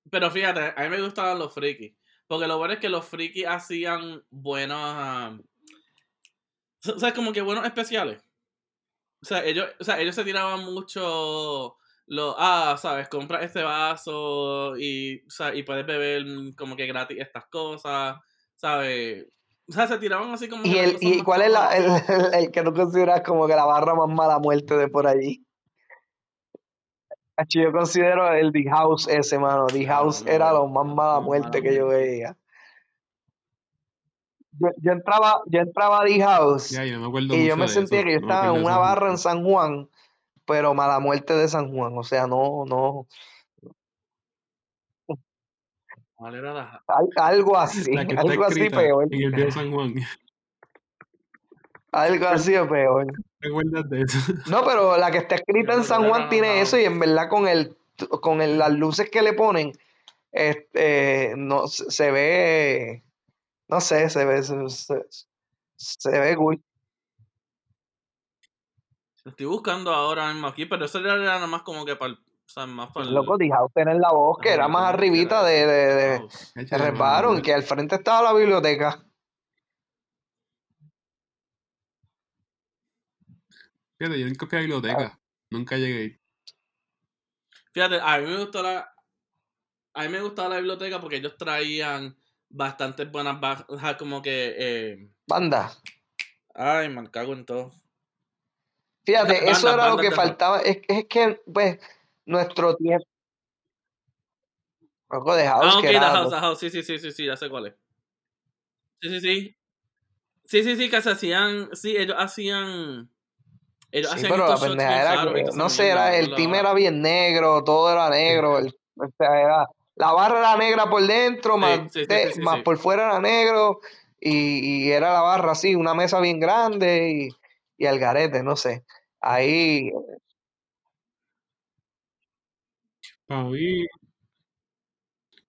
pero fíjate, a mí me gustaban los frikis. Porque lo bueno es que los frikis hacían buenos. ah, o sea, como que buenos especiales. O sea, ellos, o sea, ellos se tiraban mucho lo, ah, sabes, compra este vaso y, o sea, y puedes beber como que gratis estas cosas, ¿sabes? O sea, se tiraban así como... ¿Y, el, y cuál es la, el, el- el que tú consideras como que la barra más mala muerte de por allí? Yo considero el The House ese, mano. The Ah, House no, era lo más mala muerte que yo veía. Yo, yo entraba, yo entraba a The House yo no y yo me sentía eso. que yo No estaba en una barra en. San Juan, pero mala muerte de San Juan. O sea, no, no. ¿Cuál era la- al- algo así, La que está algo así peor. en el viejo San Juan. Algo así de peor. ¿Te acuerdas de eso? No, pero la que está escrita en San ¿cuál Juan tiene eso y en verdad con el con el- las luces que le ponen este no se se ve no sé, se ve se, se- se ve cool. Lo estoy buscando ahora mismo aquí, pero eso era nada más como que para el... O sea, más para el... Loco, House en la voz que era ¿cómo más arribita era de, de, de, House. de que al frente estaba la biblioteca. Fíjate, yo nunca fui a la biblioteca. Nunca llegué ahí. Fíjate, a mí me gustó la... A mí me gustaba la biblioteca porque ellos traían bastantes buenas bajas, como que... Eh... Banda. Ay, me cago en todo. Fíjate, Bandas, eso era lo bandas que de faltaba. Es, es que, pues, nuestro tiempo. House, Ah, ok, The era. House, The House, sí, sí, sí, sí, sí, ya sé cuál es. Sí, sí, sí. Sí, sí, sí, que se hacían, sí, ellos hacían, ellos Sí, hacían pero la pendeja era que, no sé, era, el team era bien negro, todo era negro, el- o sea, era, la barra era negra por dentro, más, sí, sí, te- sí, sí, más por fuera era negro, y, y era la barra así, una mesa bien grande, y, y al garete, no sé. Ahí, Para mí,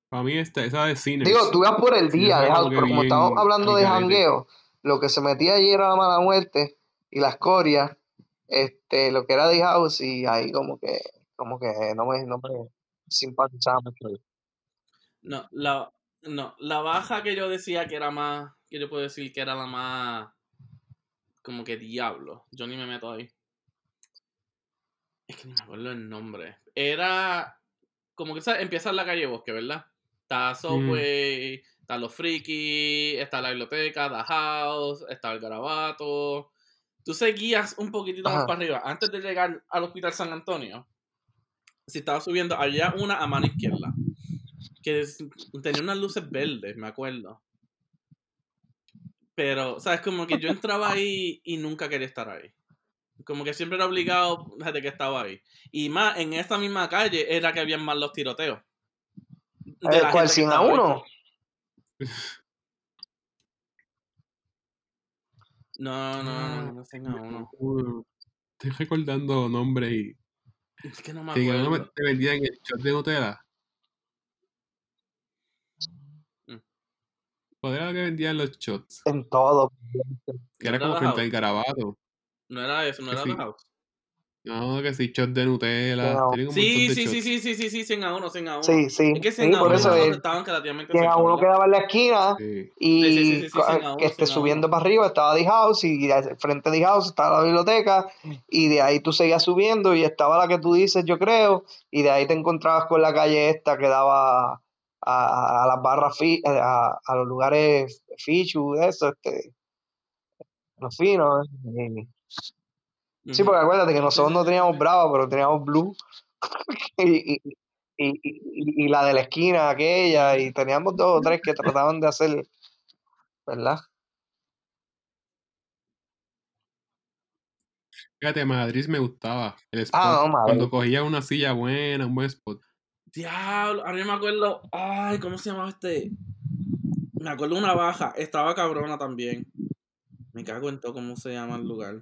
para mí esta, esa de digo, Sinners. tú ibas por el día de House, pero como estamos hablando de jangueo, lo que se metía allí era la mala muerte y la escoria, este, lo que era de House, y ahí como que, como que no me, no me simpatizaba mucho. No, la, no, la baja que yo decía que era más, que yo puedo decir que era la más, como que diablo, yo ni me meto ahí. Es que ni me acuerdo el nombre. Era, como que ¿sabes? empieza en la calle Bosque, ¿verdad? Está Subway, está Los Friki, está la biblioteca, The House, está el Garabato. Tú seguías un poquitito más para arriba. Antes de llegar al Hospital San Antonio, si estaba subiendo, había una a mano izquierda. Que es- tenía unas luces verdes, me acuerdo. Pero, ¿sabes? Como que yo entraba ahí y nunca quería estar ahí. Como que siempre era obligado desde que estaba ahí. Y más, en esa misma calle era que habían más los tiroteos. De Eh, la ¿Cuál gente que 100 a estaba ahí. 1? No, no, no, no, no, 100 a uno. Uh, Estoy recordando nombres y. Es que no me- acuerdo. te vendían el shot de Nutella. ¿Cuál era lo que vendían los shots? En todo. Que era ¿No como frente al garabato. No era eso, no Que era sí. The House. No, que sí, shot de Nutella. No. Un Sí, de sí, sí, shots. sí, sí, sí, sí, 100 a 1, 100 a 1. Sí, sí. Es que Sí, 100 a por 1 eso es estaban relativamente 100 a cerca, 1 ¿verdad? quedaba en la esquina Sí. y Sí, sí, sí, sí, co- 100 a 1, que esté 100 a 1. subiendo para arriba estaba The House y frente de The House estaba la biblioteca y de ahí tú seguías subiendo y estaba la que tú dices, yo creo, y de ahí te encontrabas con la calle esta que daba a, a- las barras, fi- a, a los lugares fichu, eso, este, los finos. y- Sí, porque acuérdate que nosotros no teníamos. Brava, pero teníamos Blue y, y, y, la de la esquina aquella y teníamos dos o tres que trataban de hacer, ¿verdad? Fíjate, Madrid me gustaba. El spot. Ah, no, madre. Cuando cogía una silla buena, un buen spot. Diablo, a mí me acuerdo. Ay, ¿cómo se llamaba este? Me acuerdo una baja. Estaba cabrona también. Me cago en todo cómo se llama el lugar.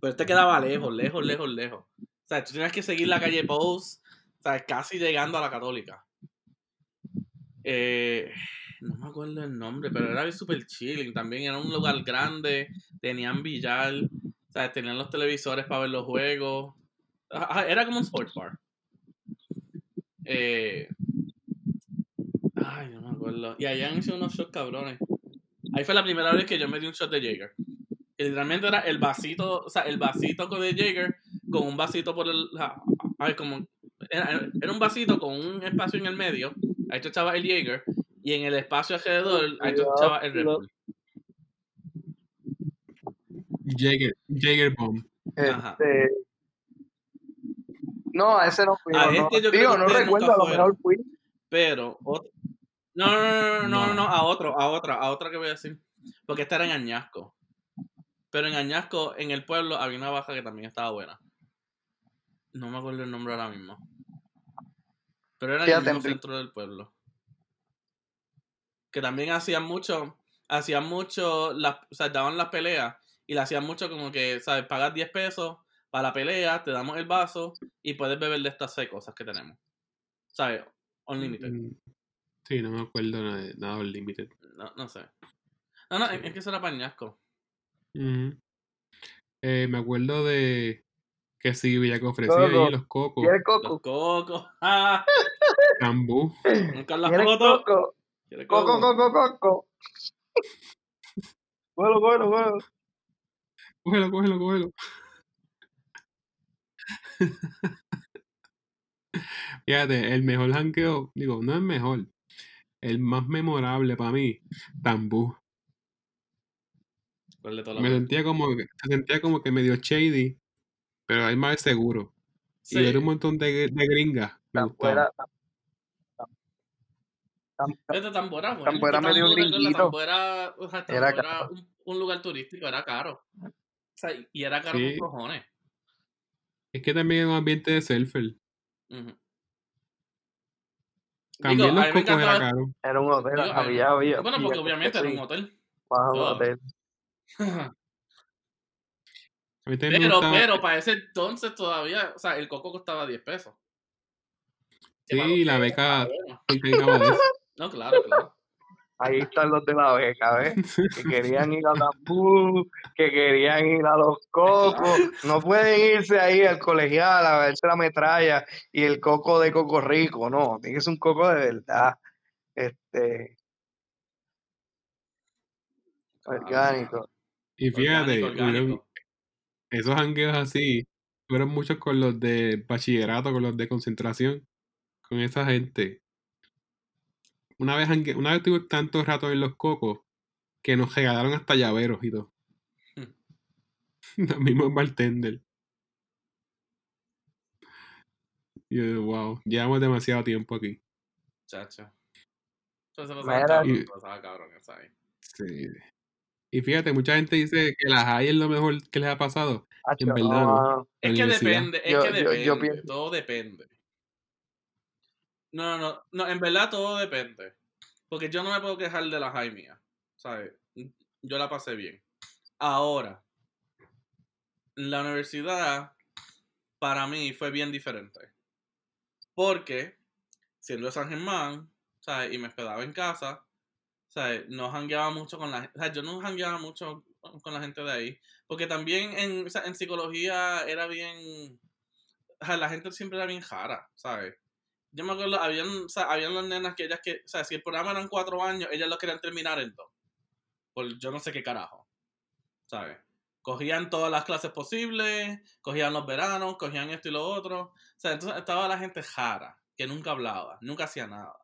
Pero este quedaba lejos, lejos, lejos, lejos. O sea, tú tienes que seguir la calle Post. O sea, casi llegando a la Católica. Eh, no me acuerdo el nombre, pero era super chilling. También era un lugar grande. Tenían billar. O sea, tenían los televisores para ver los juegos. Ajá, Era como un sports bar. Eh, ay, no me acuerdo. Y allá han hecho unos shots cabrones. Ahí fue la primera vez que yo me di un shot de Jaeger. Que literalmente era el vasito, o sea, el vasito con de Jaeger con un vasito por el. A ver, como. Era, era un vasito con un espacio en el medio. Ahí tú echabas el Jaeger. Y en el espacio alrededor, ahí tú echabas el Red Bull. Jaeger, Jaeger Bomb. Ajá. Este, no, a ese no fui. A no, este yo creo Digo, que no recuerdo, a lo mejor fui. Pero, otro- no, no, no, no, no, no, No. no, a otro, a otra, a otra que voy a decir. Porque esta era en Añasco. Pero en Añasco, en el pueblo, había una baja que también estaba buena. No me acuerdo el nombre ahora mismo. Pero era en el mismo centro del pueblo. Que también hacían mucho, hacían mucho, las, o sea, daban las peleas y le hacían mucho como que, ¿sabes? Pagas 10 pesos para la pelea, te damos el vaso y puedes beber de estas seis cosas que tenemos. ¿Sabes? Unlimited. Mm, Sí, no me acuerdo nada de nada del Limited. No, no sé. No, no, es es que eso era pañasco. Ujú. Eh, me acuerdo de que sí, Villa que ofrecía ahí los cocos, ¿Quieres Los coco? cocos. Ah, cambú. buscar las ¿Quieres fotos. coco? ¿Quieres Coco, coco? coco, coco. Cógelo, cógelo, cógelo. Cógelo, cógelo, cógelo. Fíjate, el mejor jangueo, digo, no es mejor, el más memorable para mí, Tambú. ¿Cuál de todos los Me sentía como que, se sentía como que medio shady, pero hay más seguro. Sí. Y ver un montón de, de gringas, me gustaba. era- tam- tam- Este tambora, bueno. Tambo era medio Tambo, recuerda, gringuito. Tambo era, o sea, Era era un, un lugar turístico, era caro. O sea, y era caro Sí. con cojones. Es que también es un ambiente de surfer. Ujú. También Digo, los cocos era caro. Era un hotel, Digo, había, había. Bueno, porque obviamente era un hotel. bajo un hotel. Pero, gustaba- pero para ese entonces todavía, o sea, el coco costaba 10 pesos. Sí, la beca. No, claro, claro. Ahí están los de la beca, ¿ves? Que querían ir a Tambú, que querían ir a los cocos. No pueden irse ahí al colegial a verse la metralla y el coco de Coco Rico, no. Tiene que ser un coco de verdad. Este. Orgánico. Y fíjate, Orgánico, orgánico. hubieron- esos jangueos así fueron muchos con los de bachillerato, con los de concentración, con esa gente. Una vez, una vez tuve tanto rato en los cocos que nos regalaron hasta llaveros y todo. Los mismos bartender. Y yo, wow, llevamos demasiado tiempo aquí. Chacho. Pasaba cabrón, pasaba cabrón. Sí. Y fíjate, mucha gente dice que la high es lo mejor que les ha pasado. En verdad, no, no. Es que depende, es Yo- que yo- yo depende, pienso- todo depende. No, no, no, en verdad todo depende. Porque yo no me puedo quejar de la high mía, ¿sabes? Yo la pasé bien. Ahora, la universidad para mí fue bien diferente. Porque, siendo San Germán, ¿sabes? Y me hospedaba en casa, ¿sabes? No jangueaba mucho con la gente. O sea, yo no jangueaba mucho con la gente de ahí. Porque también en, o sea, en psicología era bien. O sea, la gente siempre era bien jara, ¿sabes? Yo me acuerdo, habían, o habían las nenas que ellas que. O sea, si el programa eran cuatro años, ellas lo querían terminar en dos. Por yo no sé qué carajo. ¿Sabes? Cogían todas las clases posibles, cogían los veranos, cogían esto y lo otro. O sea, entonces estaba la gente jara, que nunca hablaba, nunca hacía nada.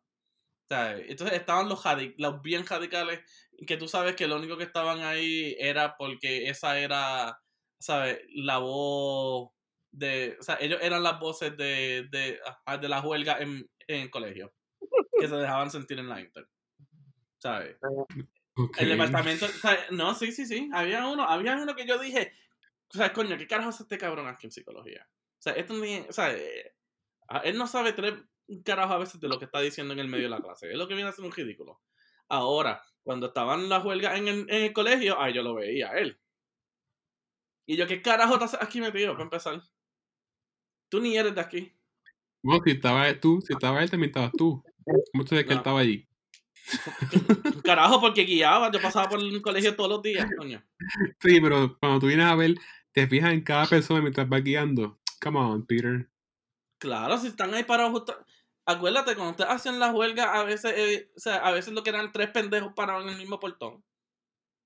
¿Sabes? Entonces estaban los, jadi- los bien radicales, que tú sabes que lo único que estaban ahí era porque esa era, ¿sabes? La voz de. O sea, ellos eran las voces de, de, de la huelga en, en el colegio, que se dejaban sentir en la inter. ¿Sabes? Ok. El departamento, no, sí, sí, sí. Había uno, había uno que yo dije, o sea, coño, ¿qué carajo hace este cabrón aquí en psicología? O sea, esto ni, o sea, eh, a- él no sabe tres carajos a veces de lo que está diciendo en el medio de la clase. Es lo que viene a ser un ridículo. Ahora, cuando estaban las huelgas en el, en el colegio, ahí yo lo veía a él. Y yo, ¿qué carajo haces aquí metido para empezar? Tú ni eres de aquí. Bueno, si estaba tú, si estaba él, también estabas tú. ¿Cómo tú sabes que él No. estaba allí? Carajo, porque guiaba, yo pasaba por el colegio todos los días, coño. Sí, pero cuando tú vienes a ver, te fijas en cada persona mientras vas guiando. Come on, Peter. Claro, si están ahí parados justo. Acuérdate, cuando ustedes hacen la huelga, a veces, eh, o sea, a veces lo que eran tres pendejos parados en el mismo portón.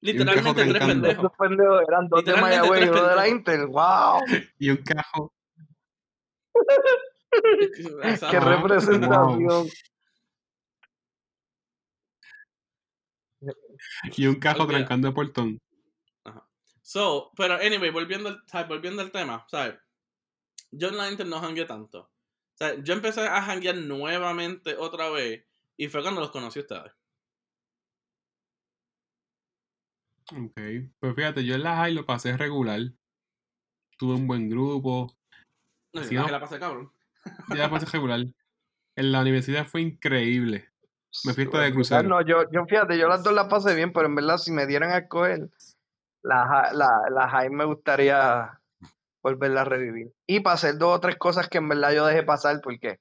Literalmente tres pendejos. Esos pendejos eran dos de Mayagüez y uno de la. Inter. ¡Wow! Y un cajo. Qué representación. Y un cajo Olvida. trancando el portón. So, pero anyway, volviendo al, ¿sabes? volviendo al tema, ¿sabes? Yo en la Inter no jangué tanto. O sea, yo empecé a janguear nuevamente otra vez y fue cuando los conocí a ustedes. Ok. Pues fíjate, yo en la high lo pasé regular. Tuve un buen grupo. No, la pasé cabrón. Ya la pasé regular. En la universidad fue increíble. Me fui hasta de crucero. No, yo, yo fíjate, yo las dos las pasé bien, pero en verdad si me dieran a escoger, la, la, la high me gustaría volverla a revivir. Y para hacer dos o tres cosas que en verdad yo dejé pasar, porque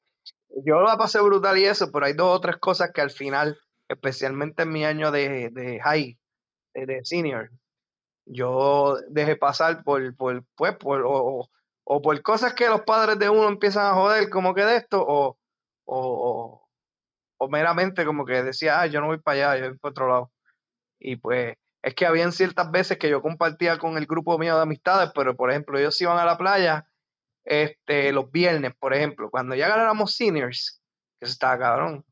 yo la pasé brutal y eso, pero hay dos o tres cosas que al final, especialmente en mi año de, de high, de, de senior, yo dejé pasar por, por pues, por, o, o- por cosas que los padres de uno empiezan a joder como que de esto, o, o, o, meramente como que decía, ah, yo no voy para allá, yo voy para otro lado. Y pues es que habían ciertas veces que yo compartía con el grupo mío de amistades, pero por ejemplo, ellos iban a la playa este, los viernes, por ejemplo, cuando ya éramos seniors, que eso estaba cabrón.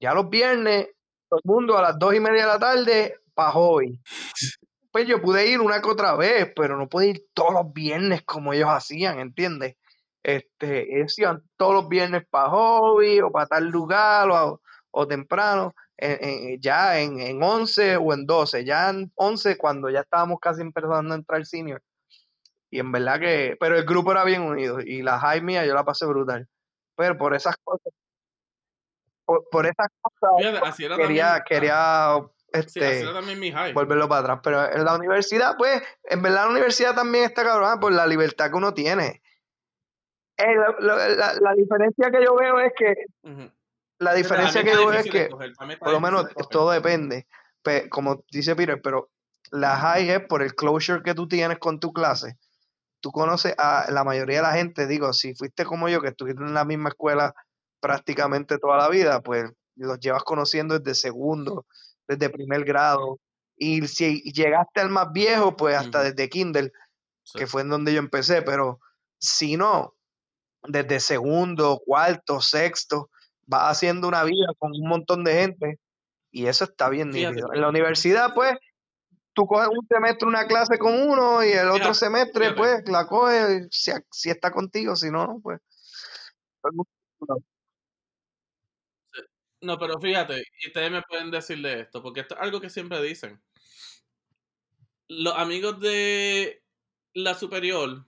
Ya los viernes, todo el mundo a las dos y media de la tarde, para hobby. Pues yo pude ir una que otra vez, pero no pude ir todos los viernes como ellos hacían, ¿entiendes? Este, ellos iban todos los viernes para hobby o para tal lugar o, o temprano, en- en- ya en, en 11 o en 12, ya en 11 cuando ya estábamos casi empezando a entrar senior. Y en verdad que, pero el grupo era bien unido y la high mía yo la pasé brutal. Pero por esas cosas, por, por esas cosas Fíjate, así era quería, también. quería este, era también mi high. volverlo para atrás. Pero en la universidad, pues, en verdad la universidad también está cabrona por la libertad que uno tiene. Eh, lo- la, la diferencia que yo veo es que, la diferencia que yo veo es que, por lo menos todo depende, pe- como dice Peter, pero la high es por el closure que tú tienes con tu clase. Tú conoces a la mayoría de la gente, digo, si fuiste como yo, que estuviste en la misma escuela prácticamente toda la vida, pues los llevas conociendo desde segundo, desde primer grado. Y si llegaste al más viejo, pues hasta desde kinder, Sí. que fue en donde yo empecé, pero si no, desde segundo, cuarto, sexto, vas haciendo una vida con un montón de gente y eso está bien Fíjate, nítido. En la universidad, pues, tú coges un semestre una clase con uno y el otro semestre, fíjate. pues, la coges si, si está contigo, si no, pues. No, pero fíjate, y ustedes me pueden decirle esto, porque esto es algo que siempre dicen. Los amigos de la superior,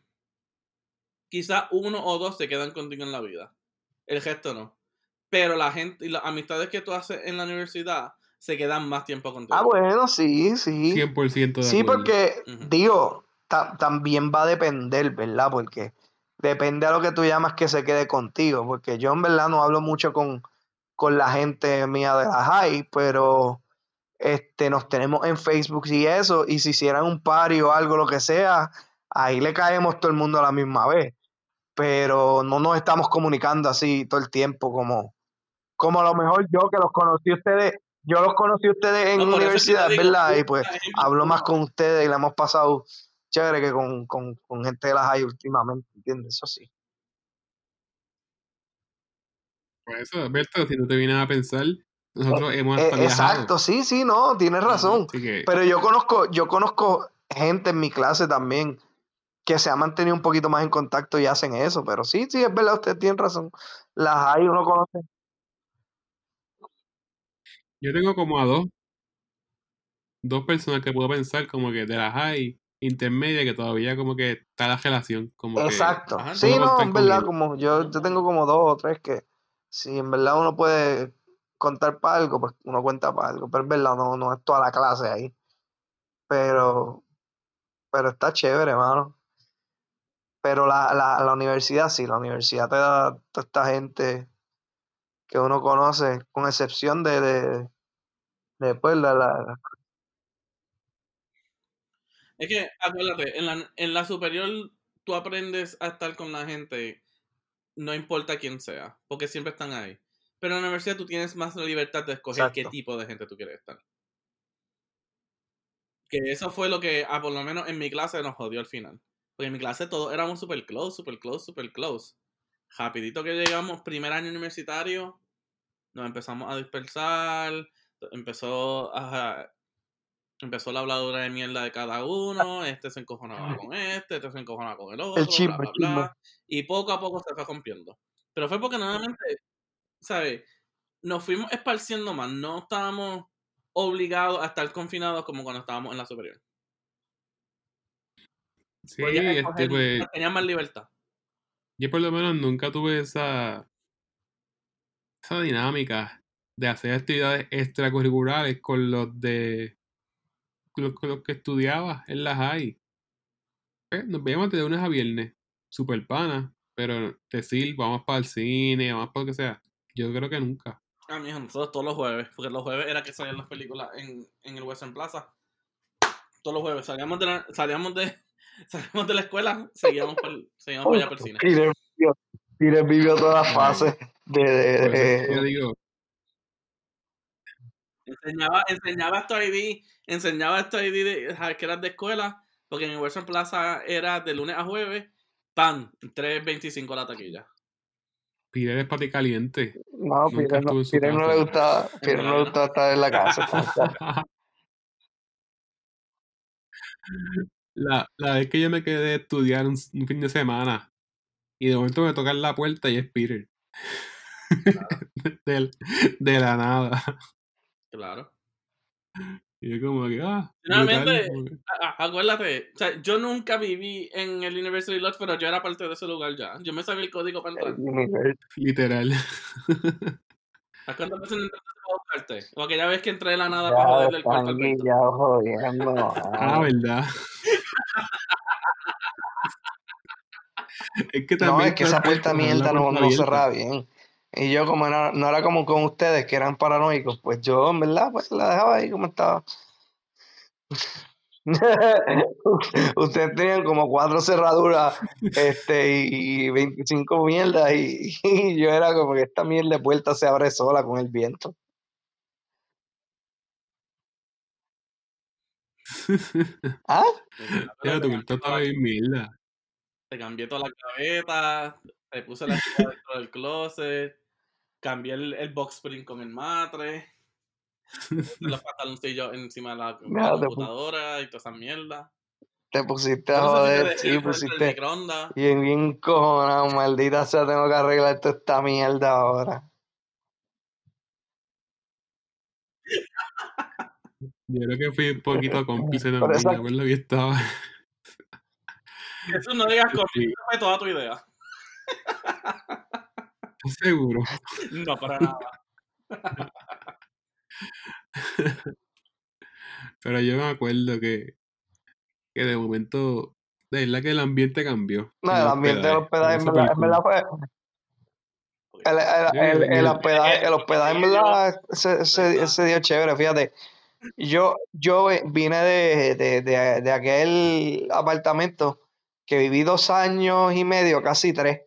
quizás uno o dos se quedan contigo en la vida. El gesto no. Pero la gente y las amistades que tú haces en la universidad se quedan más tiempo contigo. Ah, bueno, sí, sí. 100% de Sí, acuerdo. porque, digo, ta- también va a depender, ¿verdad? Porque depende a lo que tú llamas que se quede contigo. Porque yo en verdad no hablo mucho con, con la gente mía de la high, pero este, nos tenemos en Facebook y eso, y si hicieran un party o algo, lo que sea, ahí le caemos todo el mundo a la misma vez. Pero no nos estamos comunicando así todo el tiempo como, como a lo mejor yo que los conocí ustedes, yo los conocí ustedes en No, universidad, ¿verdad? Y pues hablo más con ustedes y la hemos pasado chévere que con, con, con gente de la high últimamente, ¿entiendes? Eso sí. Por eso, Alberto, si no te vienes a pensar, nosotros hemos Eh, hasta viajado. exacto, sí, sí, no, tienes razón. Que, Pero yo conozco, yo conozco gente en mi clase también que se ha mantenido un poquito más en contacto y hacen eso. Pero sí, sí, es verdad, usted tiene razón. Las hay, uno conoce. yo tengo como a dos, dos personas que puedo pensar como que de la high intermedia que todavía como que está la relación, como que Exacto. Ajá, Sí, no, en verdad, como yo, yo tengo como dos o tres que si en verdad uno puede contar para algo, pues uno cuenta para algo. Pero es verdad, no, no es toda la clase ahí. Pero, pero está chévere, hermano. Pero la, la, la universidad sí, la universidad te da toda esta gente que uno conoce, con excepción de, de, de, pues, la, la- Es que, acuérdate, en la, en la superior tú aprendes a estar con la gente, no importa quién sea, porque siempre están ahí. Pero en la universidad tú tienes más la libertad de escoger qué tipo de gente tú quieres estar. Que eso fue lo que, ah, por lo menos en mi clase, nos jodió al final. Porque en mi clase todos éramos super close, super close, super close. rapidito que llegamos, primer año universitario, nos empezamos a dispersar, empezó a, empezó la habladura de mierda de cada uno, este se encojonaba con este, este se encojonaba con el otro, El chisme, bla, bla, bla, y poco a poco se fue rompiendo. Pero fue porque nuevamente, ¿sabes? Nos fuimos esparciendo más, no estábamos obligados a estar confinados como cuando estábamos en la superior. Sí, este, pues, tenías más libertad. yo por lo menos nunca tuve esa, esa dinámica de hacer actividades extracurriculares con los de con los que estudiaba en la high. Eh, nos veíamos de lunes a viernes, super pana, pero decir vamos para el cine, vamos para lo que sea, yo creo que nunca. Ah, mijo, nosotros todos los jueves, porque los jueves era que salían las películas en, en el Western Plaza. Todos los jueves salíamos de la, salíamos de, salíamos de la escuela, seguíamos por, seguíamos por allá por el cine. Vivió, Peter vivió todas las fases de, yo digo, Enseñaba, enseñaba tu ID, enseñaba tu ID de, que eras de escuela, porque en el Western Plaza era de lunes a jueves, pan, 3.25 la taquilla. Peter es pati caliente. no, Nunca Peter no, Peter no le gustaba, Peter no le gustaba estar en la casa. la, la vez que yo me quedé a estudiar un, un fin de semana y de momento me tocan la puerta y es Peter. de, de la nada. Claro. Y yo como que, ah, Finalmente, brutal, Acuérdate, o sea, yo nunca viví en el University Lodge, pero yo era parte de ese lugar ya. Yo me sabía el código para entrar. literal. ¿A cuántas veces no entraste para buscarte? O aquella vez que entré de la nada Ya, para joderle el cuarto ya jodiendo. Ah, ¿verdad? es que No, también es que esa puerta mierda no, no cerraba bien. Y yo, como era- no era como con ustedes, que eran paranoicos, pues yo, en verdad, pues la dejaba ahí como estaba. ustedes tenían como cuatro cerraduras este, y, y 25 mierdas y, y yo era como que esta mierda de puerta se abre sola con el viento. ¿Ah? Ya, tu Te puerta estaba bien mierda. Te cambié toda la gaveta, te puse la dentro del closet, cambié el, el box spring con el matre, los pantaloncillos encima de la, computadora y toda esa mierda. Te pusiste a joder, sí, pusiste microondas. bien, bien cojonado, maldita sea, tengo que arreglar toda esta mierda ahora. Yo creo que fui un poquito cómplice también. eso- Me acuerdo que estaba. Jesús, no digas esa fue toda tu idea. ¿Estás seguro? No, para nada. Pero yo me acuerdo que, que de momento, de verdad que el ambiente cambió. No, el ambiente del hospedaje, en verdad, súper en verdad fue. El, el, el, el hospedaje, el hospedaje, en verdad, se, se, se dio chévere, fíjate. Yo, yo vine de, de, de, de aquel apartamento que viví dos años y medio, casi tres.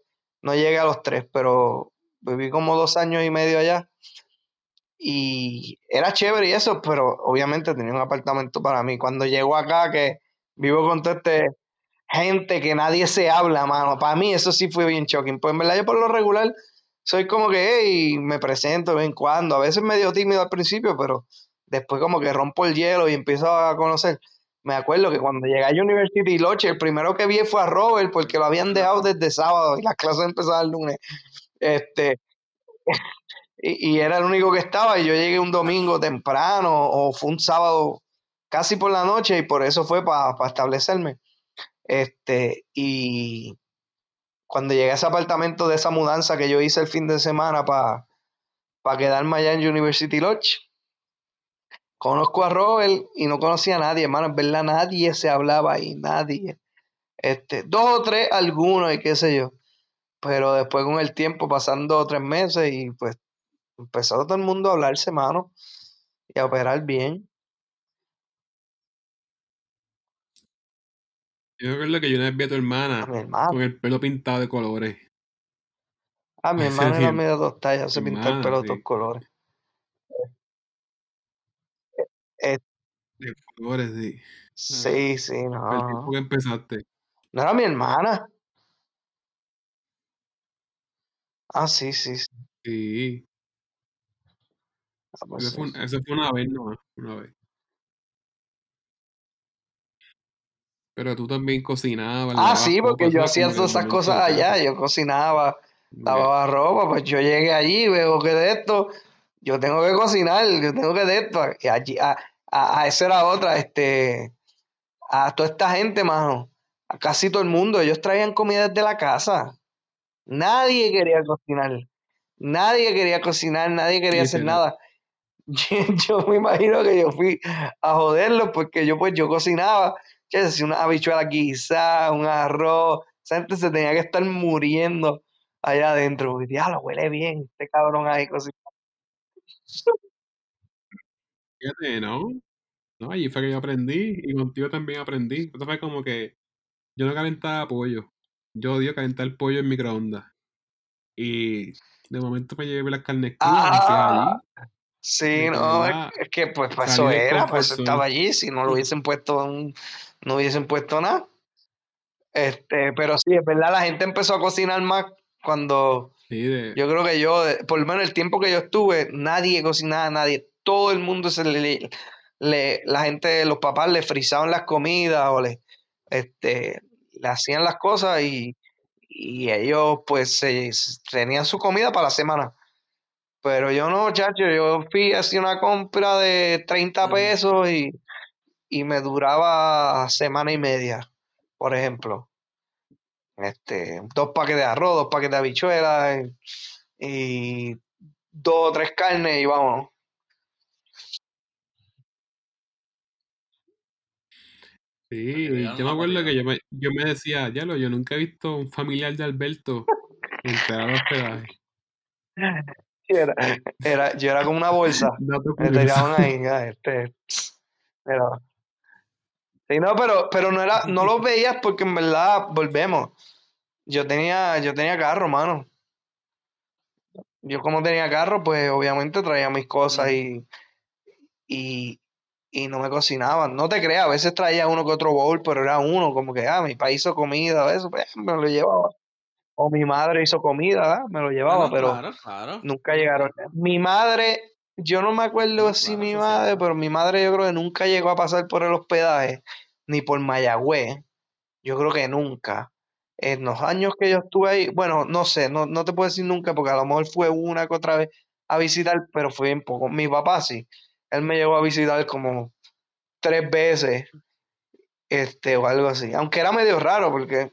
No llegué a los tres, pero viví como dos años y medio allá. Y era chévere y eso, pero obviamente tenía un apartamento para mí. Cuando llego acá, que vivo con toda este gente que nadie se habla, mano. Para mí eso sí fue bien shocking. Pues en verdad yo por lo regular soy como que, hey, me presento de vez en cuando. A veces medio tímido al principio, pero después como que rompo el hielo y empiezo a conocer. Me acuerdo que cuando llegué a University Lodge, el primero que vi fue a Robert porque lo habían dejado desde sábado y las clases empezaban el lunes. Este, y, y era el único que estaba y yo llegué un domingo temprano o fue un sábado casi por la noche y por eso fue para establecerme. Este, y cuando llegué a ese apartamento de esa mudanza que yo hice el fin de semana para quedarme allá en University Lodge, conozco a Robert y no conocía a nadie, hermano, en verdad nadie se hablaba ahí, nadie. Este, dos o tres, algunos y qué sé yo. Pero después con el tiempo, pasando dos tres meses y pues empezó todo el mundo a hablarse, mano, y a operar bien. Yo recuerdo que yo una vez vi a tu A hermana mi hermano. con el pelo pintado de colores. A mi Ese hermano era medio dos tallas, se pintó el hermana, pelo de sí. todos colores. De colores, sí. sí, sí, no. Que empezaste. No era mi hermana. Ah, sí, sí. sí. Sí. Ah, pues Eso sí. fue, eso fue una vez nomás, una vez. Pero tú también cocinabas, Ah, sí, porque yo hacía todas esas cosas allá. Yo cocinaba, lavaba ropa, pues yo llegué allí, veo que de esto, yo tengo que cocinar, yo tengo que de esto. Y allí, a, a, a eso era otra, este, a toda esta gente, mano, a casi todo el mundo, ellos traían comida desde la casa. Nadie quería cocinar. Nadie quería cocinar, nadie quería hacer nada. Yo, yo me imagino que yo fui a joderlos porque yo pues yo cocinaba, hacía una habichuela guisada, un arroz, esa gente se tenía que estar muriendo allá adentro. porque, Diablo, huele bien, este cabrón ahí cocinando. Fíjate, ¿no? No, allí fue que yo aprendí y contigo también aprendí. Esto fue como que yo no calentaba pollo. Yo odio calentar pollo en microondas. Y de momento me llevé las carnes Ah, allí. sí, no, es, que pues para salí eso era, comfort eso estaba allí, si no lo hubiesen puesto, un- no hubiesen puesto nada. Este, pero sí, es verdad, la gente empezó a cocinar más cuando Sí, de, Yo creo que yo, por lo menos el tiempo que yo estuve, nadie cocinaba, nadie. Todo el mundo se le, le- la gente, los papás le frizaban las comidas o le, este, le hacían las cosas y, y ellos pues tenían su comida para la semana. Pero yo no, chacho, yo fui hacía una compra de 30 Ujú. pesos y, y me duraba semana y media, por ejemplo. Este, dos paquetes de arroz, dos paquetes de habichuelas y, y dos o tres carnes y vámonos. Sí, yo me a acuerdo que yo me, yo me decía, diablo, yo nunca he visto un familiar de Alberto entrar al hospedaje. Era, era, yo era como una bolsa. Dato Me curioso. tiraban ahí, ya, este, era- Sí, no, pero, pero no era, no los veías porque en verdad, volvemos. Yo tenía, yo tenía carro, mano. Yo como tenía carro, pues obviamente traía mis cosas y, y, y no me cocinaban. No te creas, a veces traía uno que otro bowl, pero era uno, como que, ah, mi país hizo comida, eso, pues me lo llevaba. O mi madre hizo comida, ah, me lo llevaba, pero claro, claro. nunca llegaron. Mi madre, yo no me acuerdo si mi madre, pero mi madre yo creo que nunca llegó a pasar por el hospedaje, ni por Mayagüez. Yo creo que nunca. En los años que yo estuve ahí, bueno, no sé, no, no te puedo decir nunca, porque a lo mejor fue una que otra vez a visitar, pero fue bien poco. Mi papá sí, él me llegó a visitar como tres veces, este, o algo así. Aunque era medio raro, porque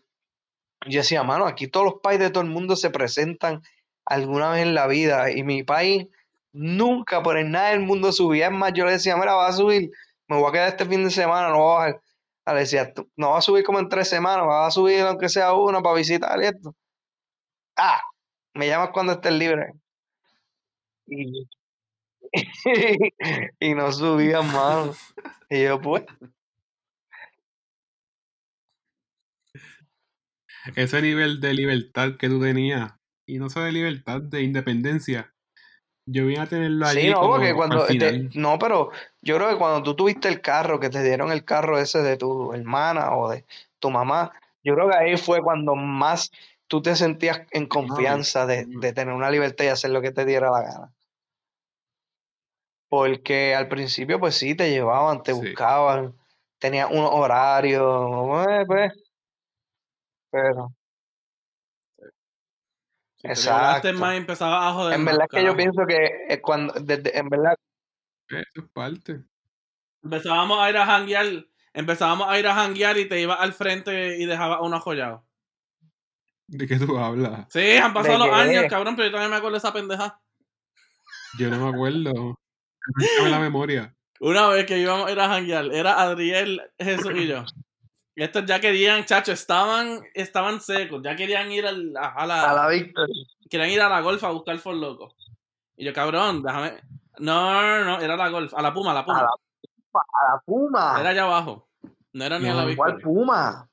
yo decía, mano, aquí todos los países de todo el mundo se presentan alguna vez en la vida, y mi país nunca por el nada del mundo subía. Es más, yo le decía, mira, va a subir, me voy a quedar este fin de semana, no voy a bajar. Le decía, "Tú- no va a subir como en tres semanas, va a subir aunque sea uno para visitar y esto. Ah, me llamas cuando estés libre. Y, y no subían, mano. Y yo, pues, Ese nivel de libertad que tú tenías, y no solo de libertad, de independencia, yo vine a tenerlo sí, allí no, como porque cuando, te- final. no, pero yo creo que cuando tú tuviste el carro, que te dieron el carro ese de tu hermana o de tu mamá, yo creo que ahí fue cuando más tú te sentías en confianza de, de tener una libertad y hacer lo que te diera la gana. Porque al principio, pues sí, te llevaban, te Sí. buscaban, tenías unos horarios, eh, pues, pero, Si te volaste exacto. más empezaba a joder En verdad es que yo pienso que eh, cuando, desde, en verdad, Eso es parte. Empezábamos a ir a janguear, empezábamos a ir a janguear y te ibas al frente y dejabas uno joyado. ¿De qué tú hablas? Sí, han pasado ¿De los qué? años, cabrón, pero yo también me acuerdo de esa pendeja. Yo no me acuerdo. La memoria. Una vez que íbamos a ir a janguear, era Adriel, Jesús y yo. Y estos ya querían, chacho, estaban, estaban secos, ya querían ir al- a, a la, a la Victory, querían ir a la golf a buscar for loco. Y yo, cabrón, déjame. No, no, no, era la golf, a la Puma, a la a Puma. la, a la Puma. Era allá abajo. No era ni a la No. ¿Cuál Victory. Puma?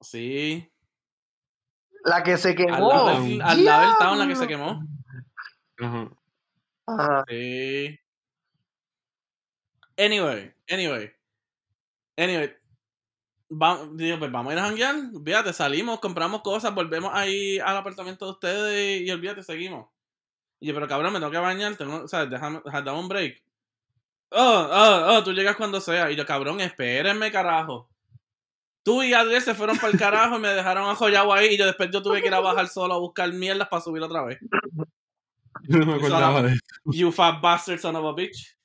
Sí. La que se Al quemó. lado del, al lado del town, la que se quemó. Ajá. Sí. Anyway, anyway. Anyway. va- digo, pues vamos a ir a janguear. Fíjate, salimos, compramos cosas, volvemos ahí al apartamento de ustedes y olvídate, seguimos. Y yo, pero cabrón, me tengo que bañar, o sea, déjame- dame un break. Oh, oh, oh, tú llegas cuando sea. Y yo, cabrón, espérenme, carajo. Tú y Adriel se fueron para el carajo y me dejaron ajollado ahí. Y yo después yo tuve que ir a bajar solo a buscar mierdas para subir otra vez. Yo no me acordaba de eso. You fat bastard son of a bitch.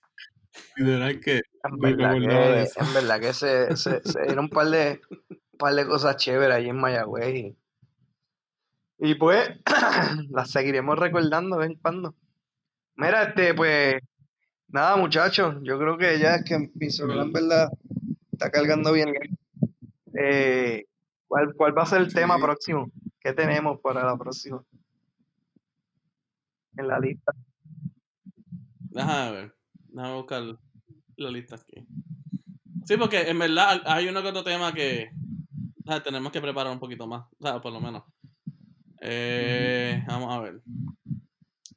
De verdad que En verdad de que, eso. en verdad que se, se, se dieron un par de, un par de cosas chéveres ahí en Mayagüez. Y, y pues las seguiremos recordando de vez en cuando. Mira, este, pues, nada, muchachos, yo creo que ya es que mi celular en verdad está cargando bien. Eh, ¿cuál, ¿Cuál va a ser el tema próximo? ¿Qué tenemos para la próxima? En la lista. Déjame ver. Déjame buscar la lista aquí. Sí, porque en verdad hay uno que otro tema que tenemos que preparar un poquito más. O sea, por lo menos. Eh, vamos a ver.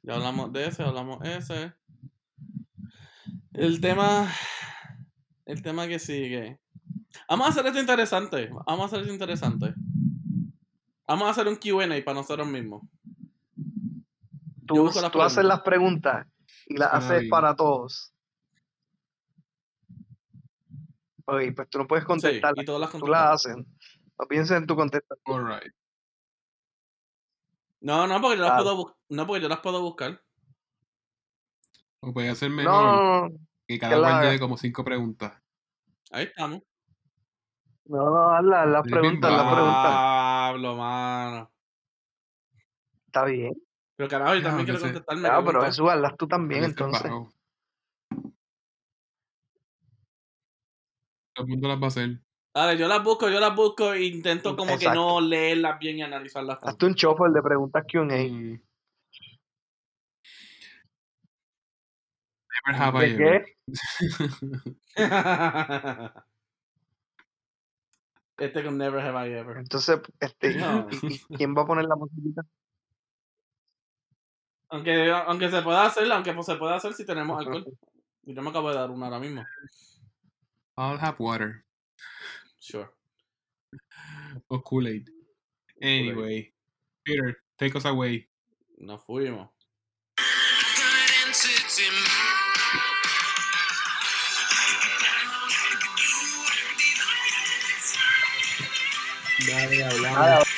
Ya hablamos de ese, hablamos de ese. El tema. El tema que sigue. Vamos a hacer esto interesante. Vamos a hacer esto interesante. Vamos a hacer un QA para nosotros mismos. Tú, las tú haces las preguntas y las Suena haces para todos. Oye, pues tú no puedes Sí, contestar, y todas las tú las haces. No pienses en tu contestación. No, no, porque yo las Ah. puedo No, porque yo las puedo buscar. O puede ser No, mejor no, no, que cada cual lleve como cinco preguntas. Ahí estamos. no, no, haz las preguntas, las preguntas. Pablo, mano. Está bien. Pero carajo, yo Ya, también que quiero contestarme. Ah, pero Jesús, hazlas tú también, entonces. Todo el mundo las va a hacer. Dale, yo las busco, yo las busco e intento como que no leerlas bien y analizarlas. Hazte un shuffle de preguntas Q&A. Mm. Never have I ¿De ever. qué? este con Never Have I Ever. Entonces, este, No. ¿y- y quién va a poner la musiquita? Aunque, aunque se pueda hacer, aunque pues se pueda hacer si tenemos alcohol. Y yo me acabo de dar una ahora mismo. I'll have water. Sure. O Kool-Aid. Anyway. Peter, take us away. Nos fuimos. Dale, hablamos.